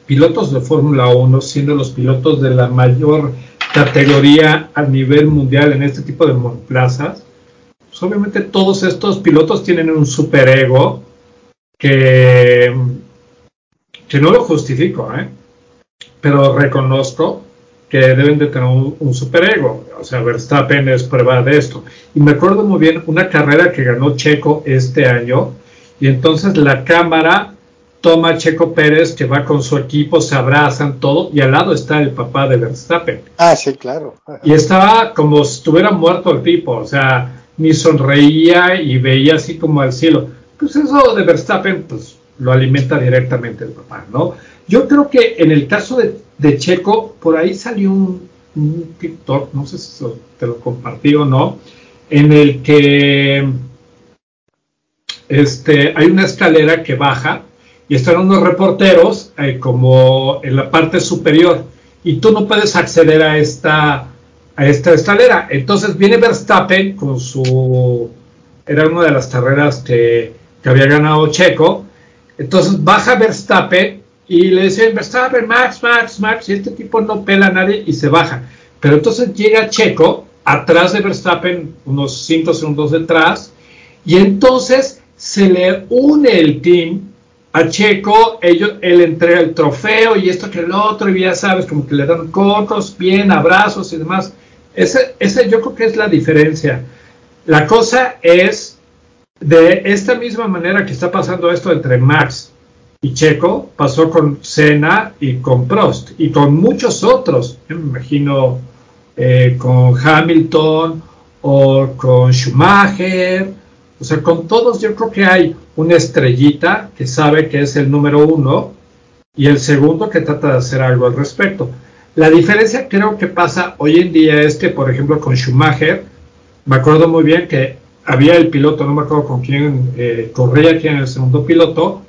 pilotos de Fórmula 1, siendo los pilotos de la mayor categoría a nivel mundial en este tipo de monoplazas, pues obviamente todos estos pilotos tienen un superego que, que no lo justifico, ¿eh? pero reconozco que deben de tener un, superego. O sea, Verstappen es prueba de esto. Y me acuerdo muy bien una carrera que ganó Checo este año, y entonces la cámara toma Checo Pérez que va con su equipo, se abrazan todo, y al lado está el papá de Verstappen. Ah, sí, claro. Y estaba como si estuviera muerto el tipo, o sea, ni sonreía y veía así como al cielo pues eso de Verstappen, pues lo alimenta directamente el papá, ¿no? Yo creo que en el caso de, Checo, por ahí salió un, TikTok, no sé si te lo compartí o no, en el que este, hay una escalera que baja y están unos reporteros eh, como en la parte superior y tú no puedes acceder a esta, a esta escalera. Entonces viene Verstappen con su... Era una de las carreras que que había ganado Checo. Entonces baja Verstappen y le dicen Verstappen, Max, Max, Max, y este tipo no pela a nadie y se baja. Pero entonces llega Checo atrás de Verstappen, unos 5 segundos detrás, y entonces se le une el team a Checo, ellos, él entrega el trofeo y esto que el otro, y ya sabes, como que le dan cotos, bien, abrazos y demás. Ese, ese yo creo que es la diferencia. La cosa es, de esta misma manera que está pasando esto entre Max y Checo, pasó con Senna y con Prost y con muchos otros. me imagino eh, con Hamilton o con Schumacher. O sea, con todos yo creo que hay una estrellita que sabe que es el número uno y el segundo que trata de hacer algo al respecto. La diferencia creo que pasa hoy en día es que, por ejemplo, con Schumacher, me acuerdo muy bien que había el piloto, no me acuerdo con quién eh, corría, quién era el segundo piloto,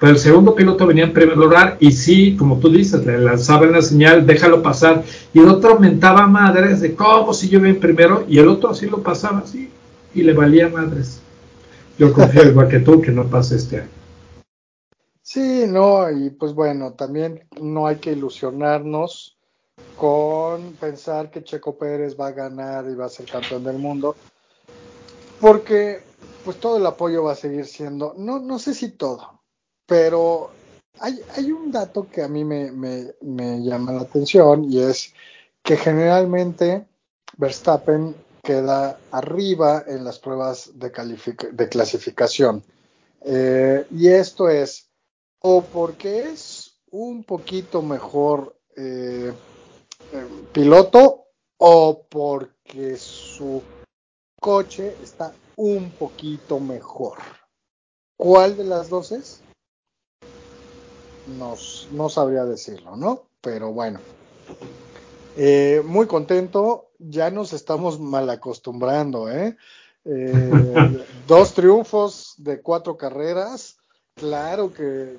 pero el segundo piloto venía en primer lugar y sí, como tú dices, le lanzaban la señal, déjalo pasar, y el otro aumentaba madres de cómo si yo ven primero, y el otro así lo pasaba así, y le valía madres. Yo confío igual que tú que no pase este año. Sí, no, y pues bueno, también no hay que ilusionarnos con pensar que Checo Pérez va a ganar y va a ser campeón del mundo, porque pues todo el apoyo va a seguir siendo, no, no sé si todo, pero hay, hay un dato que a mí me, me, llama la atención y es que generalmente Verstappen queda arriba en las pruebas de, clasificación. Eh, y esto es o porque es un poquito mejor eh, eh, piloto o porque su coche está un poquito mejor. ¿Cuál de las dos es? no sabría decirlo, ¿no? Pero bueno. Eh, muy contento, ya nos estamos mal acostumbrando, ¿eh? eh dos triunfos de cuatro carreras, claro que,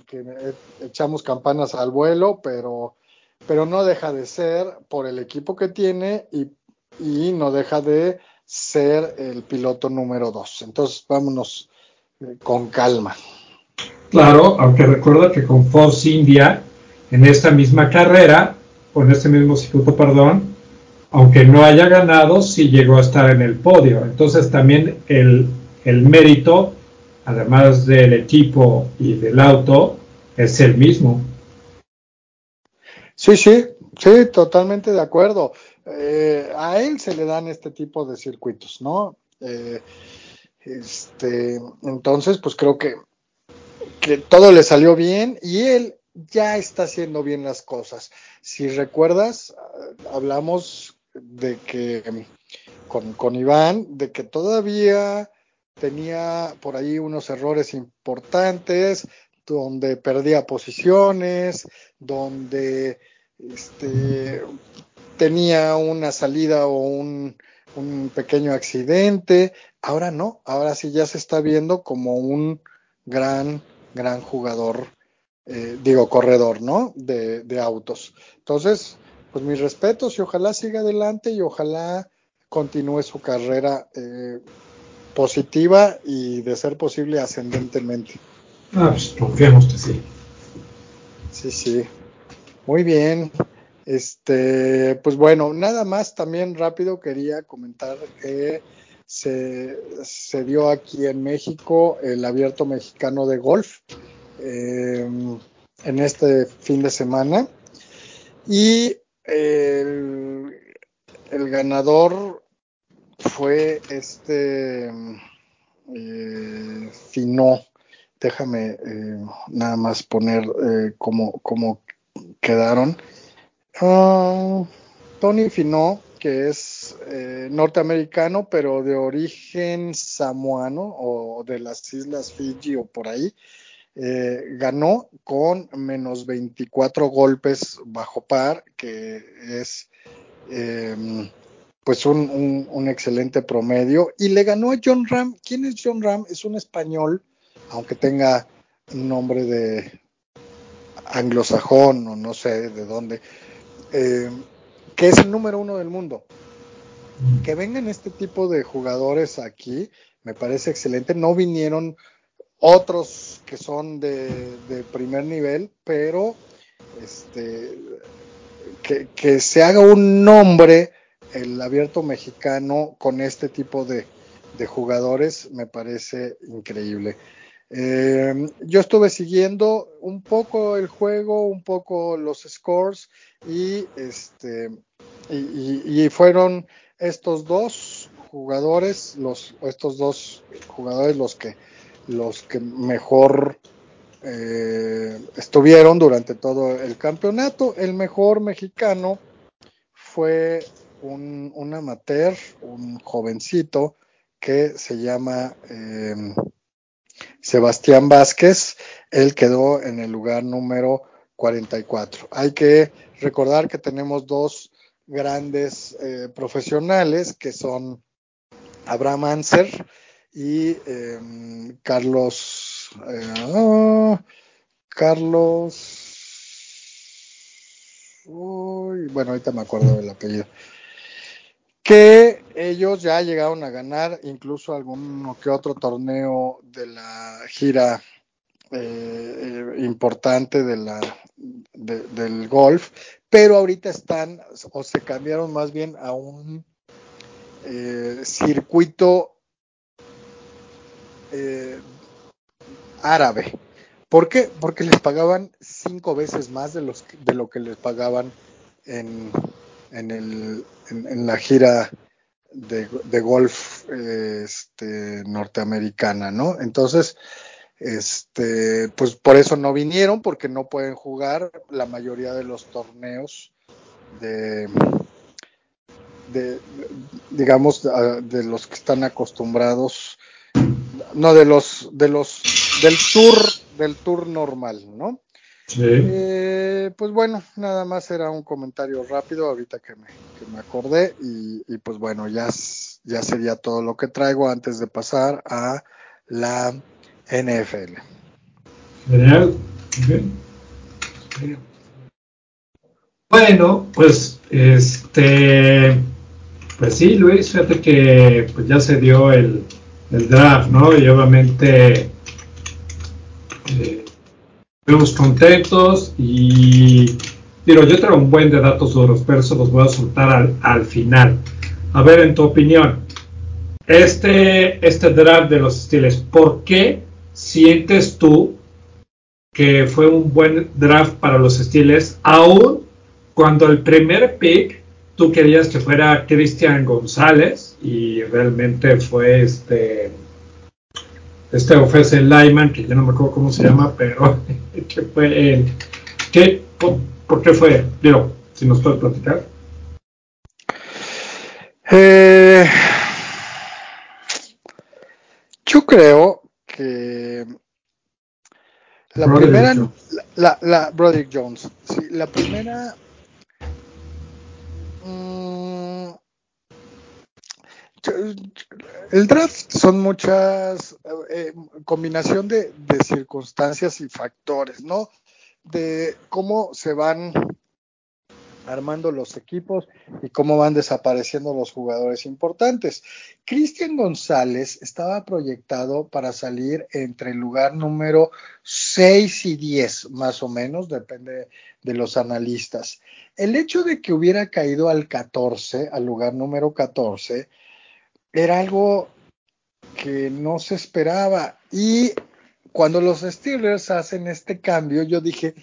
echamos campanas al vuelo, pero, pero no deja de ser por el equipo que tiene y, y no deja de ser el piloto número dos. Entonces vámonos eh, con calma. Claro, aunque recuerda que con Force India, en esta misma carrera, o en este mismo circuito, perdón, aunque no haya ganado, sí llegó a estar en el podio. Entonces también el, el mérito, además del equipo y del auto, es el mismo. Sí, sí, sí, totalmente de acuerdo. Eh, a él se le dan este tipo de circuitos, ¿no? Eh, este, entonces, pues creo que que todo le salió bien y él ya está haciendo bien las cosas. Si recuerdas, hablamos de que con, con Iván, de que todavía tenía por ahí unos errores importantes, donde perdía posiciones, donde este, tenía una salida o un, un, pequeño accidente. Ahora no, ahora sí ya se está viendo como un gran gran jugador, eh, digo, corredor, ¿no? De, autos. Entonces, pues mis respetos y ojalá siga adelante y ojalá continúe su carrera eh, positiva y de ser posible ascendentemente. Ah, pues confiamos que sí. Sí, sí. Muy bien. Este, pues bueno, nada más también rápido quería comentar que se, se dio aquí en México el abierto mexicano de golf eh, en este fin de semana y el, ganador fue este eh, Finó. Déjame eh, nada más poner eh, cómo, quedaron. Ah, Tony Finó que es eh, norteamericano, pero de origen samoano o de las islas Fiji o por ahí, eh, ganó con menos 24 golpes bajo par, que es em, pues un, un, excelente promedio, y le ganó a John Ram. ¿Quién es John Ram? Es un español, aunque tenga nombre de anglosajón o no sé de dónde. Eh, que es el número uno del mundo. Que vengan este tipo de jugadores aquí, me parece excelente. No vinieron otros que son de, primer nivel, pero este, que, se haga un nombre el abierto mexicano con este tipo de, jugadores me parece increíble. Eh, yo estuve siguiendo un poco el juego, un poco los scores y este y, fueron estos dos jugadores, los estos dos jugadores los que los que mejor eh, estuvieron durante todo el campeonato. El mejor mexicano fue un, un amateur, un jovencito que se llama eh, Sebastián Vázquez. Él quedó en el lugar número 44. Hay que recordar que tenemos dos grandes eh, profesionales que son Abraham Anser y em, Carlos eh, Carlos uy, bueno ahorita me acuerdo del apellido. Que ellos ya llegaron a ganar incluso algún que otro torneo de la gira eh, importante de la, del golf, pero ahorita están o se cambiaron más bien a un eh, circuito eh, árabe. ¿Por qué? Porque les pagaban cinco veces más de, de lo que les pagaban en, en, el, en, la gira de, de golf este, norteamericana, ¿no? Entonces, este, pues por eso no vinieron, porque no pueden jugar la mayoría de los torneos de, de digamos, de los que están acostumbrados, no de los, de los, del tour, del tour normal, ¿no? Sí. Eh, pues bueno, nada más era un comentario rápido ahorita que me, que me acordé y, y, pues bueno, ya, ya sería todo lo que traigo antes de pasar a la NFL. Genial. Bueno, pues este, pues sí, Luis, fíjate que pues ya se dio el, el draft, ¿no? Y obviamente eh, estamos contentos y digo, yo traigo un buen de datos duros, pero eso los voy a soltar al, al final. A ver, en tu opinión, este, este draft de los estilos, ¿por qué sientes tú que fue un buen draft para los Steelers, aún cuando el primer pick tú querías que fuera Cristian González y realmente fue este este offensive lineman que ya no me acuerdo cómo se llama, pero que fue el ¿qué, por, qué fue? Digo, si nos puedes platicar. Eh, yo creo que la primera, la, la, Broderick Jones, sí, la primera, mm, el draft son muchas eh, combinación de, de circunstancias y factores, ¿no? De cómo se van armando los equipos y cómo van desapareciendo los jugadores importantes. Cristian González estaba proyectado para salir entre el lugar número 6 y 10, más o menos, depende de los analistas. El hecho de que hubiera caído al 14, al lugar número 14, era algo que no se esperaba. Y cuando los Steelers hacen este cambio, yo dije,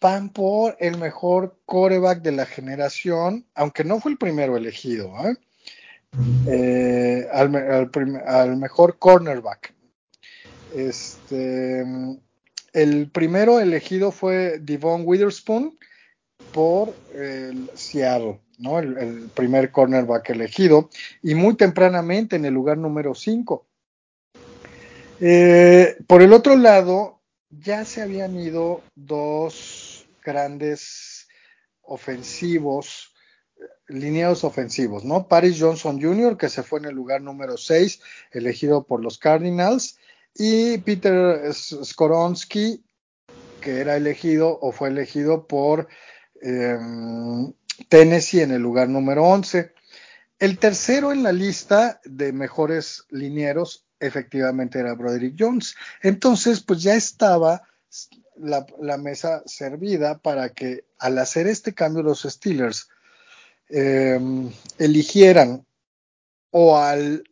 van por el mejor coreback de la generación, aunque no fue el primero elegido, ¿eh? Eh, al, mejor cornerback. Este, el primero elegido fue Devon Witherspoon por el Seattle, ¿no? El, primer cornerback elegido, y muy tempranamente en el lugar número 5. Eh, por el otro lado, ya se habían ido dos grandes ofensivos, lineados ofensivos, ¿no? Paris Johnson Jr., que se fue en el lugar número 6, elegido por los Cardinals, y Peter Skoronsky, que era elegido o fue elegido por em, Tennessee en el lugar número 11. El tercero en la lista de mejores linieros efectivamente era Broderick Jones. Entonces, pues ya estaba la, mesa servida para que al hacer este cambio los Steelers eh, eligieran o al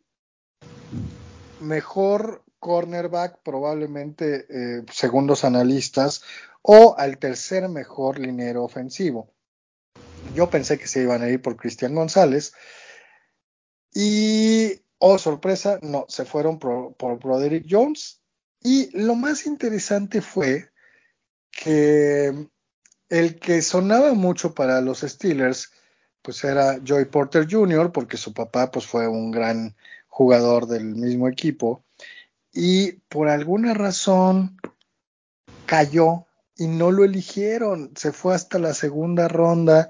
mejor cornerback, probablemente eh, según los analistas, o al tercer mejor liniero ofensivo. Yo pensé que se iban a ir por Cristian González. Y, oh sorpresa, no, se fueron por, por Broderick Jones. Y lo más interesante fue que el que sonaba mucho para los Steelers, pues era Joy Porter Jr., porque su papá pues fue un gran jugador del mismo equipo y por alguna razón cayó y no lo eligieron. Se fue hasta la segunda ronda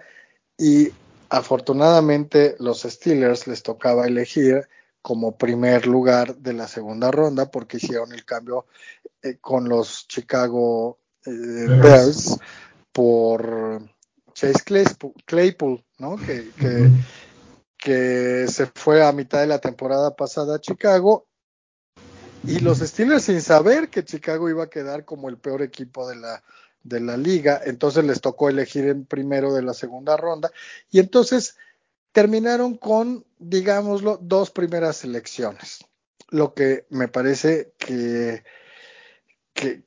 y afortunadamente los Steelers les tocaba elegir como primer lugar de la segunda ronda porque hicieron el cambio eh, con los Chicago eh, Bears por Chase Claypool, ¿no? Que, que, que se fue a mitad de la temporada pasada a Chicago y los Steelers sin saber que Chicago iba a quedar como el peor equipo de la, de la liga, entonces les tocó elegir en primero de la segunda ronda y entonces terminaron con, digámoslo, dos primeras selecciones, lo que me parece que, que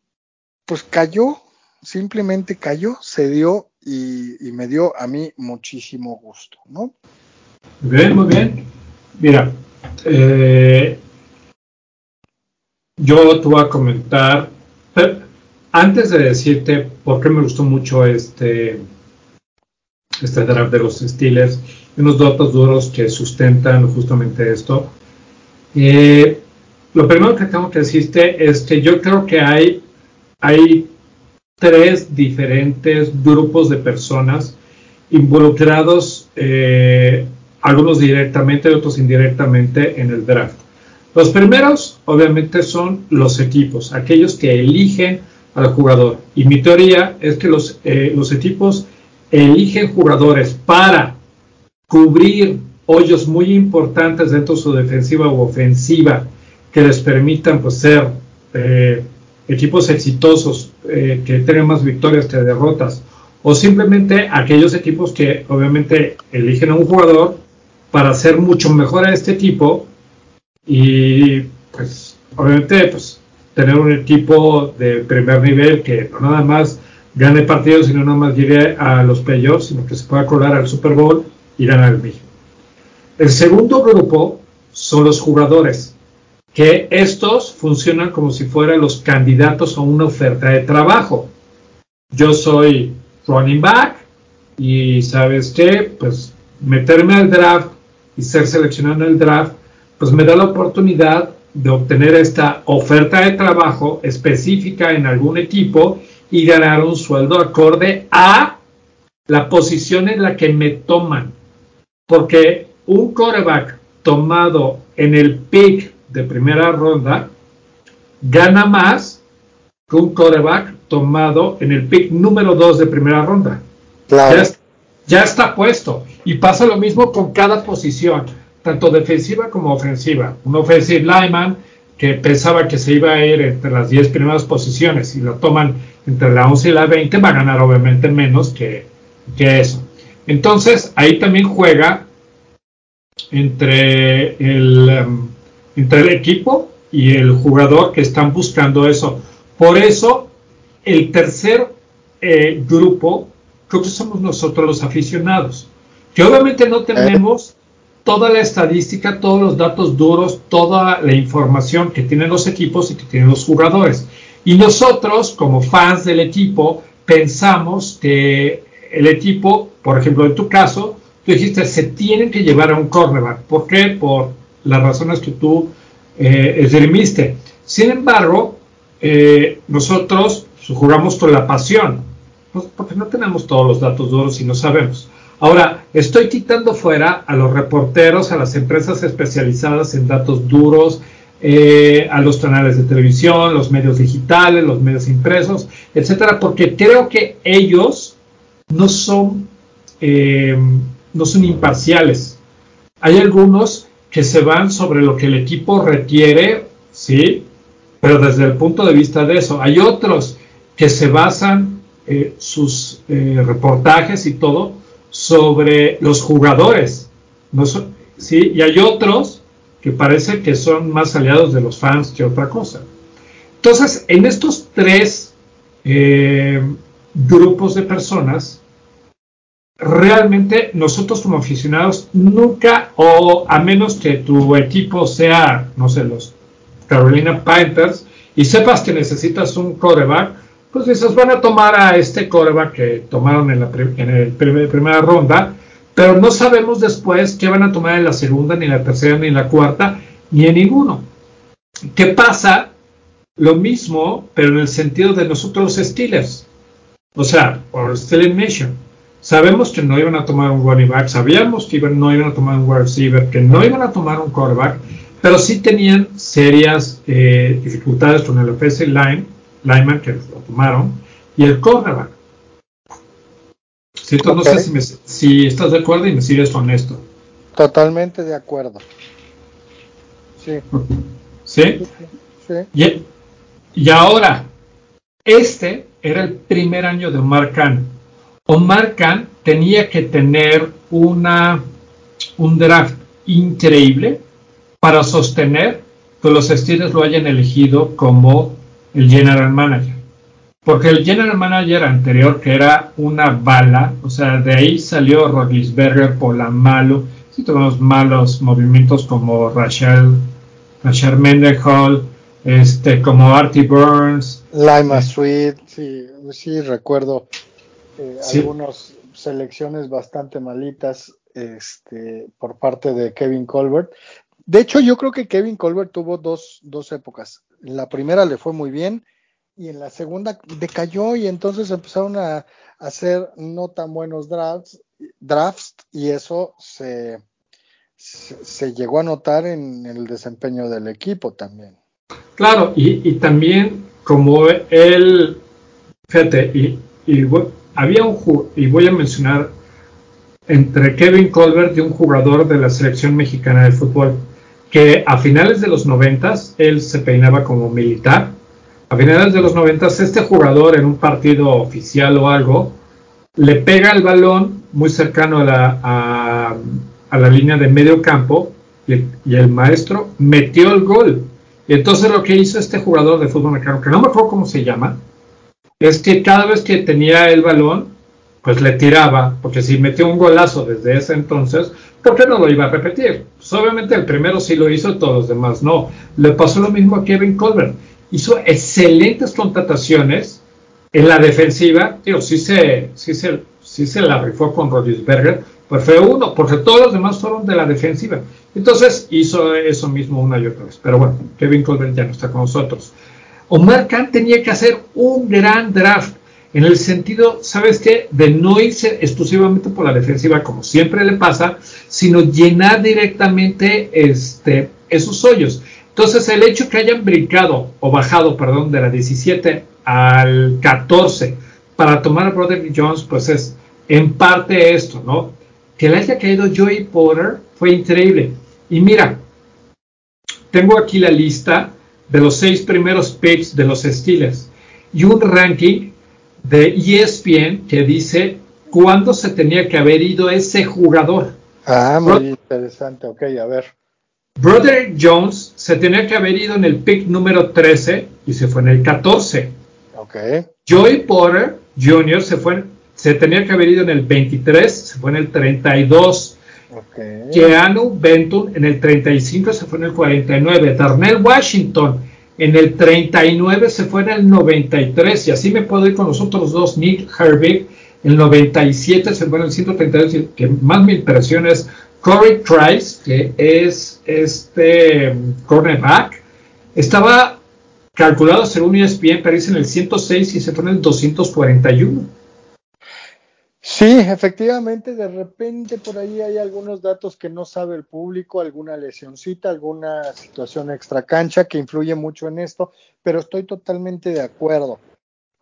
pues cayó, simplemente cayó, se dio y, y me dio a mí muchísimo gusto, ¿no? Bien, muy bien. Mira, eh, yo te voy a comentar, antes de decirte por qué me gustó mucho este, este draft de los Steelers, unos datos duros que sustentan justamente esto. Eh, lo primero que tengo que decirte es que yo creo que hay, hay tres diferentes grupos de personas involucrados, eh, algunos directamente y otros indirectamente en el draft. Los primeros, obviamente, son los equipos, aquellos que eligen al jugador. Y mi teoría es que los, eh, los equipos eligen jugadores para cubrir hoyos muy importantes dentro de su defensiva u ofensiva que les permitan pues, ser eh, equipos exitosos, eh, que tengan más victorias que derrotas, o simplemente aquellos equipos que obviamente eligen a un jugador para ser mucho mejor a este equipo y pues obviamente pues tener un equipo de primer nivel que no nada más gane partidos sino nada más llegue a los playoffs sino que se pueda colar al Super Bowl y ganar el mismo el segundo grupo son los jugadores que estos funcionan como si fueran los candidatos a una oferta de trabajo. Yo soy running back y sabes qué pues meterme al draft y ser seleccionado en el draft pues me da la oportunidad de obtener esta oferta de trabajo específica en algún equipo y ganar un sueldo acorde a la posición en la que me toman. Porque un coreback tomado en el pick de primera ronda gana más que un coreback tomado en el pick número 2 de primera ronda. Ya, ya está puesto. Y pasa lo mismo con cada posición tanto defensiva como ofensiva. Un offensive lineman que pensaba que se iba a ir entre las 10 primeras posiciones y lo toman entre la 11 y la 20, va a ganar obviamente menos que, que eso. Entonces, ahí también juega entre el, um, entre el equipo y el jugador que están buscando eso. Por eso, el tercer eh, grupo, creo que somos nosotros los aficionados, que obviamente no tenemos toda la estadística, todos los datos duros, toda la información que tienen los equipos y que tienen los jugadores. Y nosotros, como fans del equipo, pensamos que el equipo, por ejemplo, en tu caso, tú dijiste, se tienen que llevar a un cornerback. ¿Por qué? Por las razones que tú eh, esgrimiste. Sin embargo, eh, nosotros jugamos con la pasión, pues, porque no tenemos todos los datos duros y no sabemos. Ahora, estoy quitando fuera a los reporteros, a las empresas especializadas en datos duros, eh, a los canales de televisión, los medios digitales, los medios impresos, etcétera, porque creo que ellos no son, eh, no son imparciales. Hay algunos que se van sobre lo que el equipo requiere, sí, pero desde el punto de vista de eso. Hay otros que se basan eh, sus reportajes y todo sobre los jugadores. ¿sí? Y hay otros que parece que son más aliados de los fans que otra cosa. Entonces, en estos tres eh, grupos de personas, realmente nosotros como aficionados nunca, o a menos que tu equipo sea, no sé, los Carolina Panthers, y sepas que necesitas un coreback, pues dices, van a tomar a este coreback que tomaron en la en primera ronda, pero no sabemos después qué van a tomar en la segunda, ni en la tercera, ni en la cuarta, ni en ninguno. ¿Qué pasa? Lo mismo, pero en el sentido de nosotros los Steelers. O sea, por Steelers Nation. Sabemos que no iban a tomar un running back, sabíamos que no iban a tomar un wide receiver, que no iban a tomar un quarterback, pero sí tenían serias eh, dificultades con el offensive line, lineman que lo tomaron, y el cornerback. No sé si, si, estás de acuerdo y me sigues honesto. Totalmente de acuerdo. Sí. ¿Sí? sí. Y, y, ahora, este era el primer año de Omar Khan. Omar Khan tenía que tener una, un draft increíble para sostener que los Steelers lo hayan elegido como el general manager. Porque el general manager anterior, que era una bala, o sea, de ahí salió Rodlisberger por la malo, sí tuvimos malos movimientos como Rachel, Rachel Mendenhall, este, como Artie Burns. Lima Sweet, sí, sí recuerdo eh, algunas selecciones bastante malitas este, por parte de Kevin Colbert. De hecho, yo creo que Kevin Colbert tuvo dos, dos épocas. En la primera le fue muy bien y en la segunda decayó y entonces empezaron a, hacer no tan buenos drafts, drafts y eso se, se, llegó a notar en el desempeño del equipo también. Claro, y, también como él, fíjate, y, había un y voy a mencionar entre Kevin Colbert y un jugador de la selección mexicana de fútbol que a finales de los noventas él se peinaba como militar. A finales de los noventas este jugador en un partido oficial o algo le pega el balón muy cercano a la, a, la línea de medio campo y, el maestro metió el gol. Y entonces lo que hizo este jugador de fútbol americano, que no me acuerdo cómo se llama, es que cada vez que tenía el balón, pues le tiraba, porque si metió un golazo desde ese entonces, ¿por qué no lo iba a repetir? Pues obviamente el primero sí lo hizo, todos los demás no. Le pasó lo mismo a Kevin Colbert. Hizo excelentes contrataciones en la defensiva. Digo, sí se, sí se, sí se la rifó con Rodríguez pues fue uno, porque todos los demás fueron de la defensiva. Entonces hizo eso mismo una y otra vez. Pero bueno, Kevin Colbert ya no está con nosotros. Omar Khan tenía que hacer un gran draft en el sentido, ¿sabes qué? De no irse exclusivamente por la defensiva, como siempre le pasa, sino llenar directamente este, esos hoyos. Entonces, el hecho que hayan brincado, o bajado, perdón, de la 17 al 14 para tomar a Broderick Jones, pues es en parte esto, ¿no? Que le haya caído Joey Porter fue increíble. Y mira, tengo aquí la lista de los seis primeros picks de los Steelers y un ranking de ESPN que dice cuándo se tenía que haber ido ese jugador. Ah, muy interesante, ok, a ver. Brother Jones se tenía que haber ido en el pick número 13 y se fue en el 14. Ok. Joey Porter Jr. se fue, se tenía que haber ido en el 23, se fue en el 32. Okay. Keanu Benton en el 35 se fue en el 49. Darnell Washington en el 39 se fue en el 93 y así me puedo ir con los otros dos, Nick Herbig, el 97 se fue en el 132, que más me impresiona es Corey Trice, que es este cornerback, estaba calculado según ESPN, pero en el 106 y se fue en el 241. Sí, efectivamente, de repente por ahí hay algunos datos que no sabe el público, alguna lesioncita, alguna situación extra cancha que influye mucho en esto, pero estoy totalmente de acuerdo.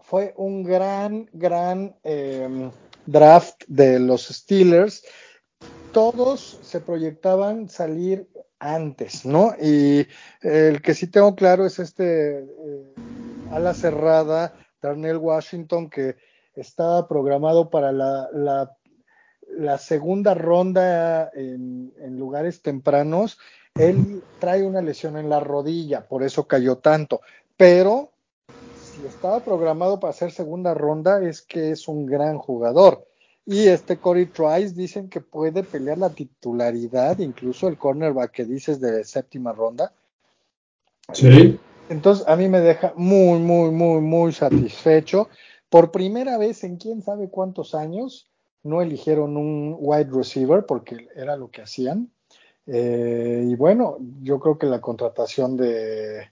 Fue un gran, gran em, draft de los Steelers. Todos se proyectaban salir antes, ¿no? Y el que sí tengo claro es este eh, ala cerrada, Darnell Washington, que estaba programado para la, la, segunda ronda en, lugares tempranos. Él trae una lesión en la rodilla, por eso cayó tanto. Pero si estaba programado para ser segunda ronda, es que es un gran jugador. Y este Corey Trice dicen que puede pelear la titularidad, incluso el cornerback que dices de séptima ronda. Sí. Entonces a mí me deja muy, muy, muy, muy satisfecho. Por primera vez en quién sabe cuántos años no eligieron un wide receiver porque era lo que hacían. Eh, y bueno, yo creo que la contratación de,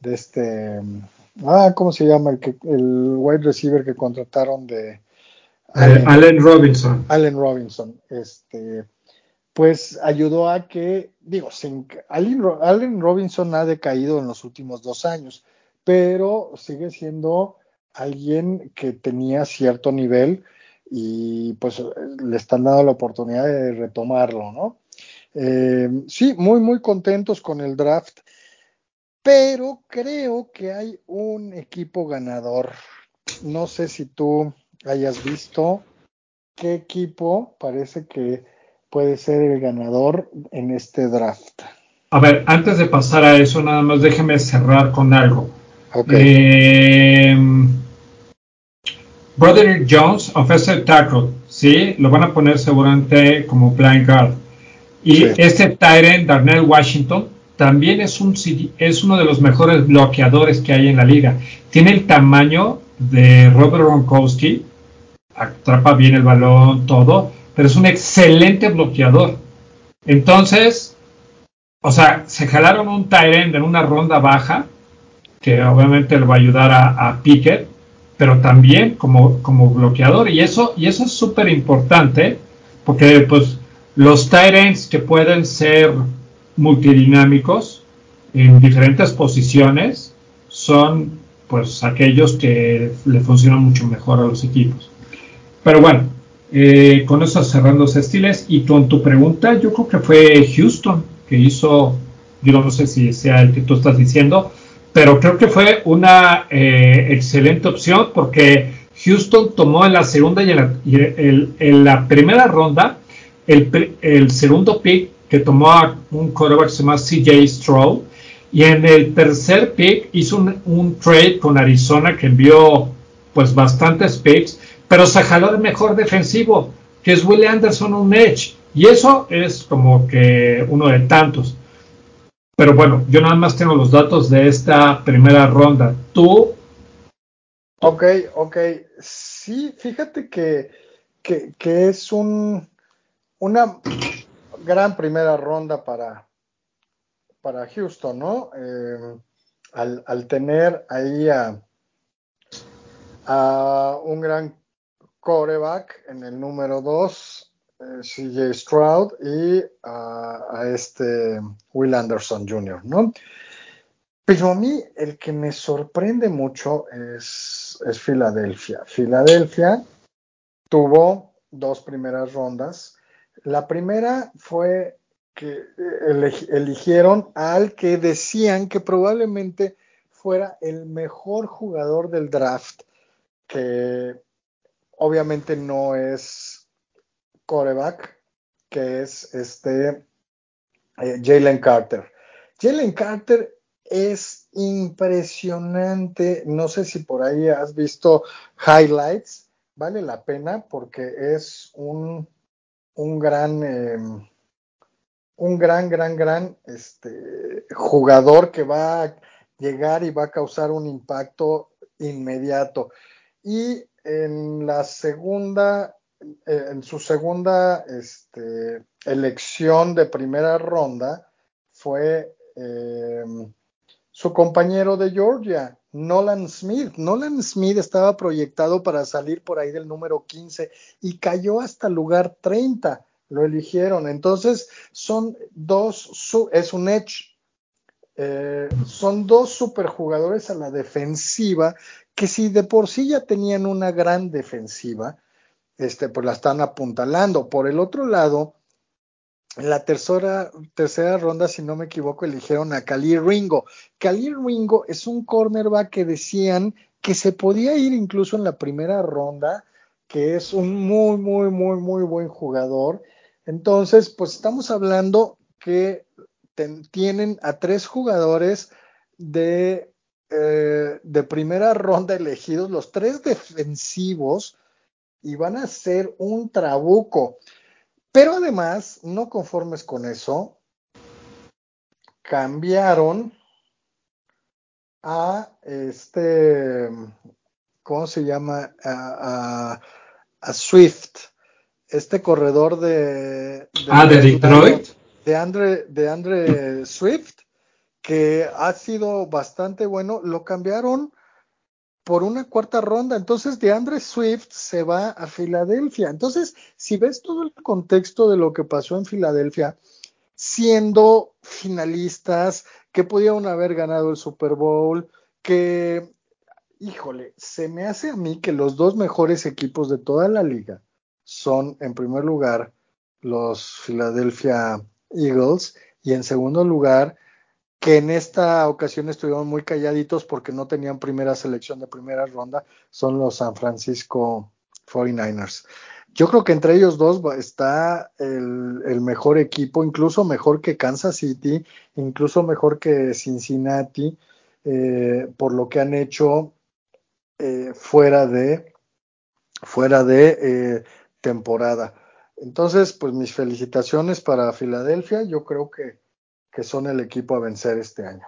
de este, ah, ¿cómo se llama? El, que, el wide receiver que contrataron de Allen, Allen Robinson. Allen Robinson, este, pues ayudó a que, digo, sin, Allen, Allen Robinson ha decaído en los últimos dos años, pero sigue siendo alguien que tenía cierto nivel y pues le están dando la oportunidad de retomarlo, ¿no? Eh, sí, muy, muy contentos con el draft, pero creo que hay un equipo ganador. No sé si tú hayas visto qué equipo parece que puede ser el ganador en este draft. A ver, antes de pasar a eso, nada más déjeme cerrar con algo. Okay. Eh, Brother Jones, offensive tackle, ¿sí? Lo van a poner seguramente como blind guard. Y sí. este Tyrant, Darnell Washington, también es, un, es uno de los mejores bloqueadores que hay en la liga. Tiene el tamaño de Robert Gronkowski, atrapa bien el balón, todo, pero es un excelente bloqueador. Entonces, o sea, se jalaron un Tyrant en una ronda baja, que obviamente le va a ayudar a, a Pickett, pero también como, como bloqueador. Y eso, y eso es súper importante, porque pues los Tyrants que pueden ser multidinámicos en diferentes posiciones son pues aquellos que le funcionan mucho mejor a los equipos. Pero bueno, eh, con eso cerrando los estiles y con tu pregunta, yo creo que fue Houston que hizo, yo no sé si sea el que tú estás diciendo, pero creo que fue una eh, excelente opción porque Houston tomó en la segunda y en la, y en la primera ronda el, segundo pick que tomó a un quarterback se llama CJ Stroud y en el tercer pick hizo un, un, trade con Arizona que envió pues bastantes picks pero se jaló el mejor defensivo que es Willie Anderson un edge y eso es como que uno de tantos pero bueno, yo nada más tengo los datos de esta primera ronda. ¿Tú? Ok, ok. Sí, fíjate que, que, que es un, una gran primera ronda para, para Houston, ¿no? Eh, al, al, tener ahí a, a un gran coreback en el número 2, eh, CJ Stroud y uh, a este Will Anderson Jr., ¿no? Pero a mí el que me sorprende mucho es, es Filadelfia. Filadelfia tuvo dos primeras rondas. La primera fue que eligieron al que decían que probablemente fuera el mejor jugador del draft, que obviamente no es coreback, que es este eh, Jalen Carter. Jalen Carter es impresionante. No sé si por ahí has visto highlights. Vale la pena porque es un, un gran, eh, un gran, gran, gran este, jugador que va a llegar y va a causar un impacto inmediato. Y en la segunda eh, en su segunda este, elección de primera ronda fue eh, su compañero de Georgia, Nolan Smith. Nolan Smith estaba proyectado para salir por ahí del número 15 y cayó hasta el lugar 30. Lo eligieron. Entonces, son dos, es un edge. Eh, son dos superjugadores a la defensiva que si de por sí ya tenían una gran defensiva, este, pues la están apuntalando. Por el otro lado, en la tercera, tercera ronda, si no me equivoco, eligieron a Khalil Ringo. Khalil Ringo es un cornerback que decían que se podía ir incluso en la primera ronda, que es un muy, muy, muy, muy buen jugador. Entonces, pues estamos hablando que tienen a tres jugadores de, eh, de primera ronda elegidos, los tres defensivos, y van a ser un trabuco. Pero además, no conformes con eso, cambiaron a este, ¿cómo se llama? A, Swift, este corredor de... ah, de Detroit. De Andre, de Andre Swift, que ha sido bastante bueno. Lo cambiaron por una cuarta ronda. Entonces, de Andre Swift se va a Filadelfia. Entonces, si ves todo el contexto de lo que pasó en Filadelfia, siendo finalistas, que pudieron haber ganado el Super Bowl, que, híjole, se me hace a mí que los dos mejores equipos de toda la liga son, en primer lugar, los Philadelphia Eagles y en segundo lugar, que en esta ocasión estuvieron muy calladitos porque no tenían primera selección de primera ronda, son los San Francisco 49ers. Yo creo que entre ellos dos está el, mejor equipo, incluso mejor que Kansas City, incluso mejor que Cincinnati, eh, por lo que han hecho eh, fuera de fuera de eh, temporada. Entonces, pues mis felicitaciones para Filadelfia. Yo creo que que son el equipo a vencer este año.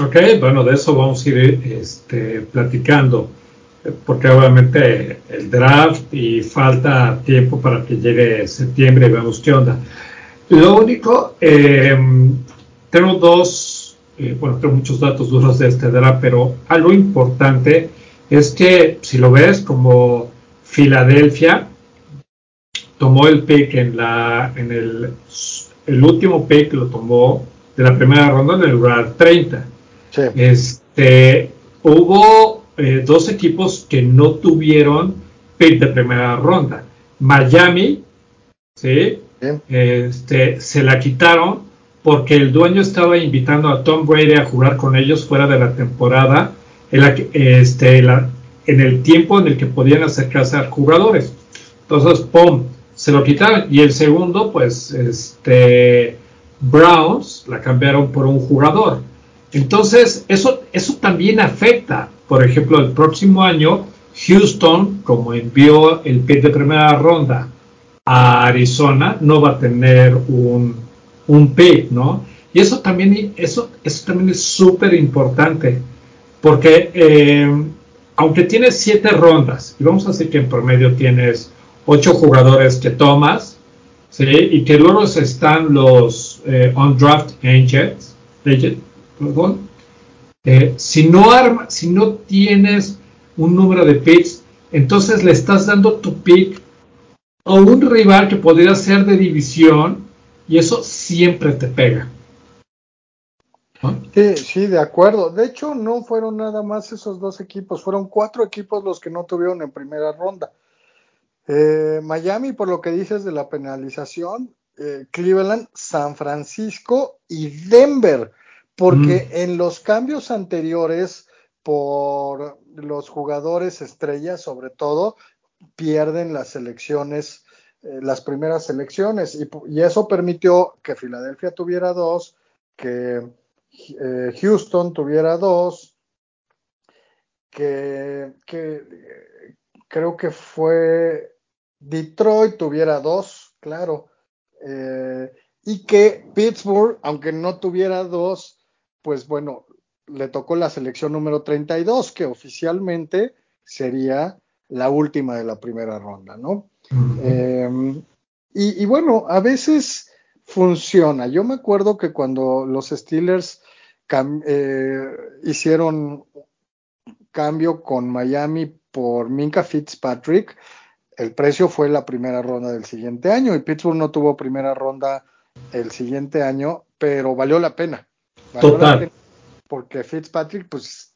Ok, bueno, de eso vamos a ir este, platicando, porque obviamente el draft y falta tiempo para que llegue septiembre y veamos qué onda. Lo único, em, tengo dos, eh, bueno, tengo muchos datos duros de este draft, pero algo importante es que si lo ves como Filadelfia tomó el pick en la en el el último pick lo tomó de la primera ronda en el lugar 30. Este, hubo eh, dos equipos que no tuvieron pick de primera ronda. Miami, ¿sí? Este, se la quitaron porque el dueño estaba invitando a Tom Brady a jugar con ellos fuera de la temporada en, la este, en el tiempo en el que podían acercarse a jugadores. Entonces, ¡pum! Se lo quitaron. Y el segundo, pues, este, Browns la cambiaron por un jugador. Entonces, eso, eso también afecta. Por ejemplo, el próximo año, Houston, como envió el pick de primera ronda a Arizona, no va a tener un, un pick, ¿no? Y eso también, eso, eso también es súper importante, porque eh, aunque tienes siete rondas, y vamos a decir que en promedio tienes ocho jugadores que tomas. Y que luego están los eh, undraft angels, perdón. Eh, si, no arma, si no tienes un número de picks, entonces le estás dando tu pick a un rival que podría ser de división y eso siempre te pega. Sí, sí, de acuerdo. De hecho, no fueron nada más esos dos equipos, fueron cuatro equipos los que no tuvieron en primera ronda. Eh, Miami, por lo que dices de la penalización, eh, Cleveland, San Francisco y Denver, porque mm. en los cambios anteriores, por los jugadores estrellas, sobre todo, pierden las elecciones, eh, las primeras selecciones, y, eso permitió que Filadelfia tuviera dos, que Houston tuviera dos, que creo que fue Detroit tuviera dos, claro, eh, y que Pittsburgh, aunque no tuviera dos, pues bueno, le tocó la selección número 32, que oficialmente sería la última de la primera ronda, ¿no? Em, y, bueno, a veces funciona. Yo me acuerdo que cuando los Steelers eh, hicieron cambio con Miami por Minka Fitzpatrick, el precio fue la primera ronda del siguiente año y Pittsburgh no tuvo primera ronda el siguiente año, pero valió la pena. Total. porque Fitzpatrick, pues,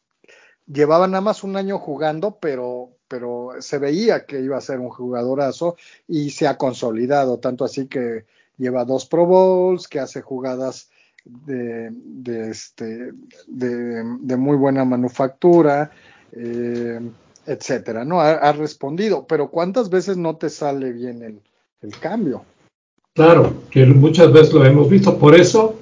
llevaba nada más un año jugando, pero, pero se veía que iba a ser un jugadorazo y se ha consolidado, tanto así que lleva dos Pro Bowls, que hace jugadas de, de, este, de, muy buena manufactura. Eh, etcétera, ¿no? Ha, respondido, pero ¿cuántas veces no te sale bien el, cambio? Claro, que muchas veces lo hemos visto. Por eso,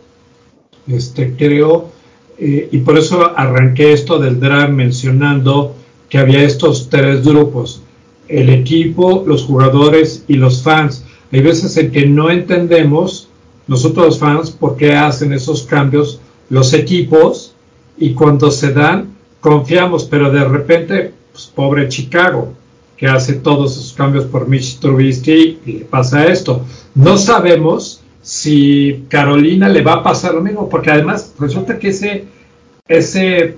este, creo, eh, y por eso arranqué esto del draft mencionando que había estos tres grupos, el equipo, los jugadores y los fans. Hay veces en que no entendemos nosotros los fans por qué hacen esos cambios los equipos y cuando se dan confiamos, pero de repente, pues, pobre Chicago, que hace todos esos cambios por Mitch Trubisky y le pasa esto. No sabemos si Carolina le va a pasar lo mismo, porque además resulta que ese, ese,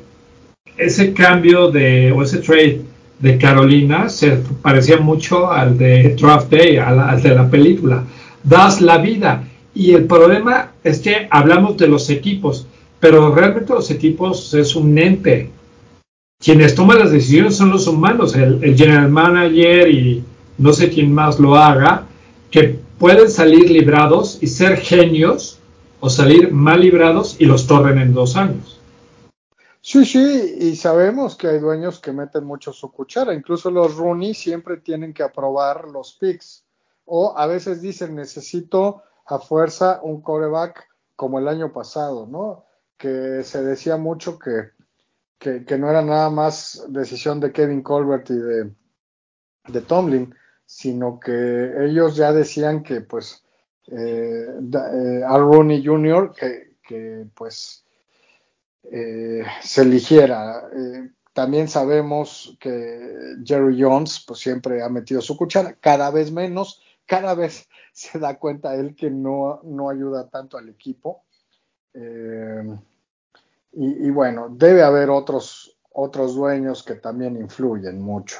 ese cambio de, o ese trade de Carolina se parecía mucho al de Draft Day, al, de la película. Das la vida. Y el problema es que hablamos de los equipos, pero realmente los equipos es un ente quienes toman las decisiones son los humanos, el, general manager y no sé quién más lo haga, que pueden salir librados y ser genios o salir mal librados y los torren en dos años. Sí, sí, y sabemos que hay dueños que meten mucho su cuchara, incluso los Rooney siempre tienen que aprobar los picks, o a veces dicen necesito a fuerza un coreback como el año pasado, ¿no? Que se decía mucho que que, no era nada más decisión de Kevin Colbert y de, de Tomlin, sino que ellos ya decían que pues eh, eh Al Rooney Jr. que, pues eh, se eligiera. Eh, también sabemos que Jerry Jones pues siempre ha metido su cuchara, cada vez menos, cada vez se da cuenta él que no, no ayuda tanto al equipo. Y, bueno, debe haber otros, otros dueños que también influyen mucho.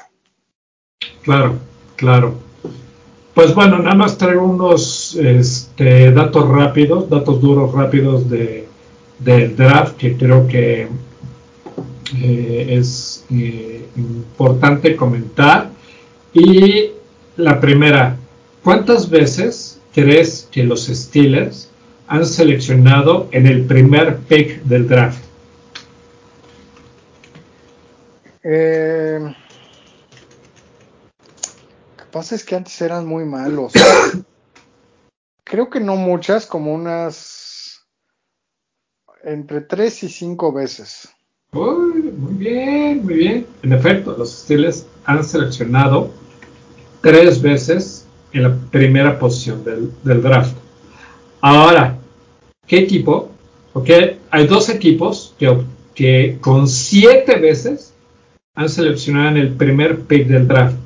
Claro, claro. Pues bueno, nada más traigo unos este, datos rápidos, datos duros rápidos de, del draft que creo que eh, es eh, importante comentar. Y la primera, ¿cuántas veces crees que los Steelers han seleccionado en el primer pick del draft? Eh, lo que pasa es que antes eran muy malos. Creo que no muchas, como unas entre tres y cinco veces. muy bien, muy bien. En efecto, los Steelers han seleccionado tres veces en la primera posición del, draft. Ahora, ¿qué equipo? Ok, hay dos equipos que con siete veces han seleccionado en el primer pick del draft?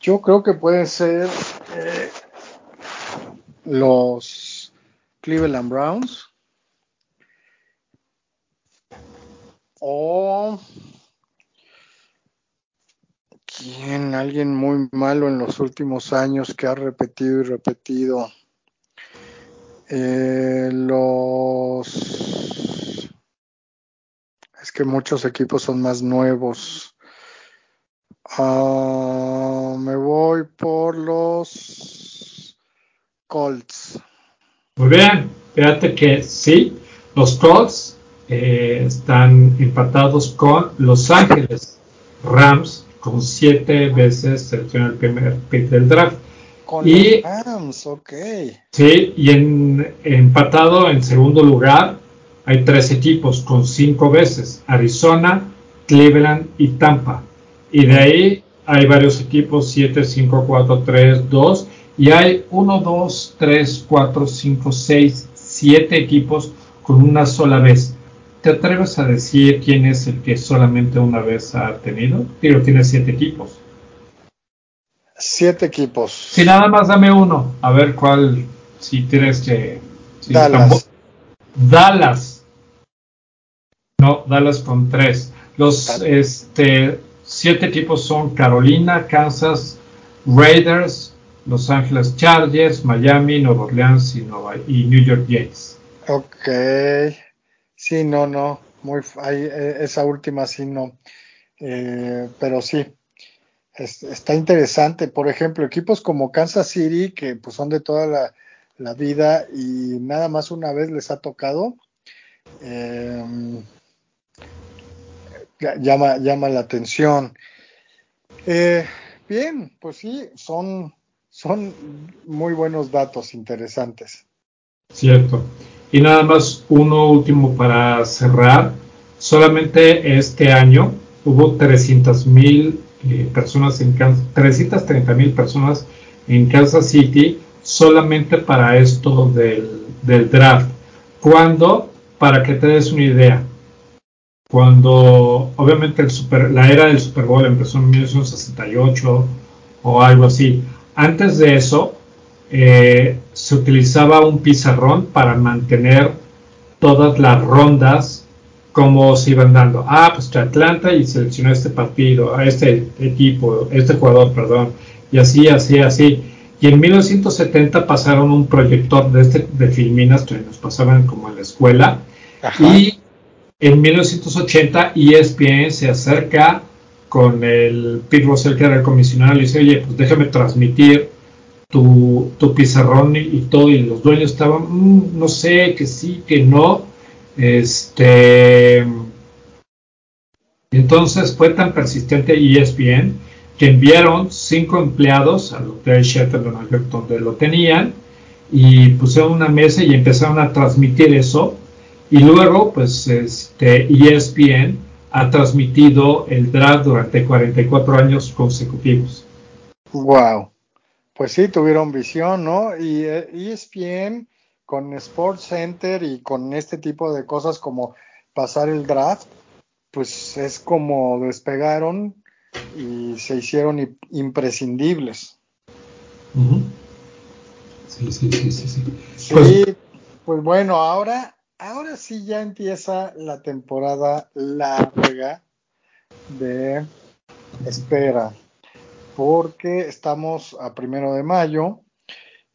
Yo creo que puede ser eh, los Cleveland Browns o quién, alguien muy malo en los últimos años que ha repetido y repetido. Eh, los es que muchos equipos son más nuevos. Ah, me voy por los Colts. Muy bien, fíjate que sí, los Colts eh, están empatados con Los Ángeles Rams con siete veces seleccionado el primer pick del draft. Con y, los Rams, ok. Sí, y en, empatado en segundo lugar hay tres equipos con cinco veces, Arizona, Cleveland y Tampa. Y de ahí hay varios equipos, 7, 5, 4, 3, 2. Y hay 1, 2, 3, 4, 5, 6, 7 equipos con una sola vez. ¿Te atreves a decir quién es el que solamente una vez ha tenido? Pero tiene siete equipos. Siete equipos. Si nada más dame uno, a ver cuál, si tienes que... Dallas. Dallas. No, Dallas con tres. Los este, siete equipos son Carolina, Kansas, Raiders, Los Ángeles Chargers, Miami, Nueva Orleans y, y New York Yankees. Ok. Sí, no, no. Muy, eh, esa última sí no. Eh, pero sí. está interesante. Por ejemplo, equipos como Kansas City, que pues son de toda la, la vida y nada más una vez les ha tocado. Eh, llama, llama la atención. Eh, bien, pues sí, son, son muy buenos datos interesantes. Cierto. Y nada más uno último para cerrar. Solamente este año hubo 300 mil eh, personas en Kansas, 330 mil personas en Kansas City solamente para esto del, del draft. Cuando, para que te des una idea, cuando obviamente el super, la era del Super Bowl empezó en 1968 o algo así. Antes de eso, eh, se utilizaba un pizarrón para mantener todas las rondas como se iban dando. Ah, pues Atlanta y seleccionó este partido, a este equipo, este jugador, perdón, y así, así, así. Y en 1970 pasaron un proyector de este de filminas que nos pasaban como en la escuela. Y en 1980 ESPN se acerca con el Pete Russell, que era el comisionado, y dice, oye, pues déjame transmitir tu, tu pizarrón y, todo, y los dueños estaban, mm, no sé, que sí, que no. Este, entonces fue tan persistente ESPN que enviaron cinco empleados al hotel York donde lo tenían y pusieron una mesa y empezaron a transmitir eso y luego pues este ESPN ha transmitido el draft durante 44 años consecutivos. Wow. Pues sí, tuvieron visión, ¿no? Y ESPN eh, e con Sports Center y con este tipo de cosas como pasar el draft, pues es como despegaron y se hicieron imprescindibles. sí, sí, sí, sí, sí. Pues, pues bueno, ahora, ahora sí ya empieza la temporada larga de espera, porque estamos a primero de mayo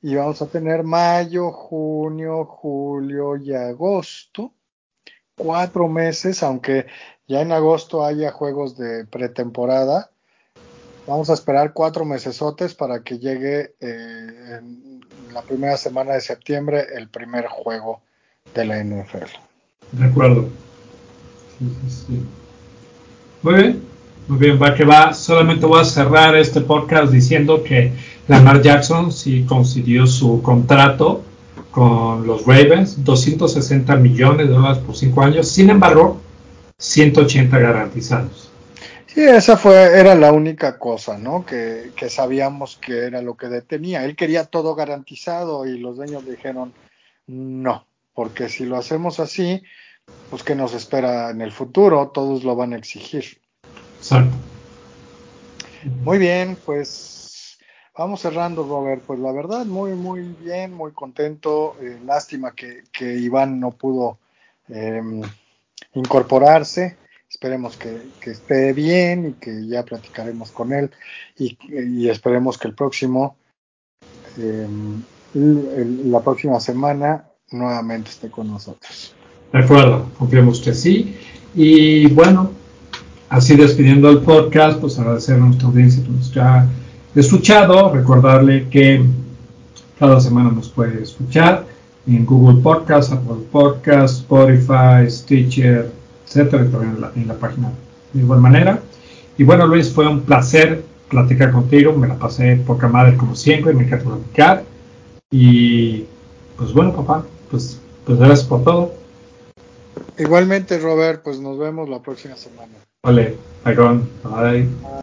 y vamos a tener mayo, junio, julio y agosto, cuatro meses, aunque ya en agosto haya juegos de pretemporada. Vamos a esperar cuatro mesesotes para que llegue eh, en la primera semana de septiembre el primer juego de la NFL. De acuerdo. Muy bien, muy bien, va que va. Solamente voy a cerrar este podcast diciendo que Lamar Jackson sí consiguió su contrato con los Ravens, 260 millones de dólares por cinco años. Sin embargo, 180 garantizados. Sí, esa fue, era la única cosa, ¿no? Que, que, sabíamos que era lo que detenía. Él quería todo garantizado y los dueños dijeron, no, porque si lo hacemos así, pues que nos espera en el futuro, todos lo van a exigir. Exacto. Muy bien, pues vamos cerrando, Robert. Pues la verdad, muy, muy bien, muy contento. Eh, lástima que, que, Iván no pudo eh, incorporarse. Esperemos que, esté bien y que ya platicaremos con él y, esperemos que el próximo, em, la próxima semana nuevamente esté con nosotros. De acuerdo, confiamos que sí. Y bueno, así despidiendo el podcast, pues agradecer a nuestra audiencia que nos ha escuchado, recordarle que cada semana nos puede escuchar en Google Podcast, Apple Podcast, Spotify, Stitcher, etcétera, también en la, página de igual manera. Y bueno, Luis, fue un placer platicar contigo, me la pasé poca madre como siempre, me encanta platicar. Y pues bueno, papá, pues, pues gracias por todo. Igualmente, Robert, pues nos vemos la próxima semana. Vale, bye.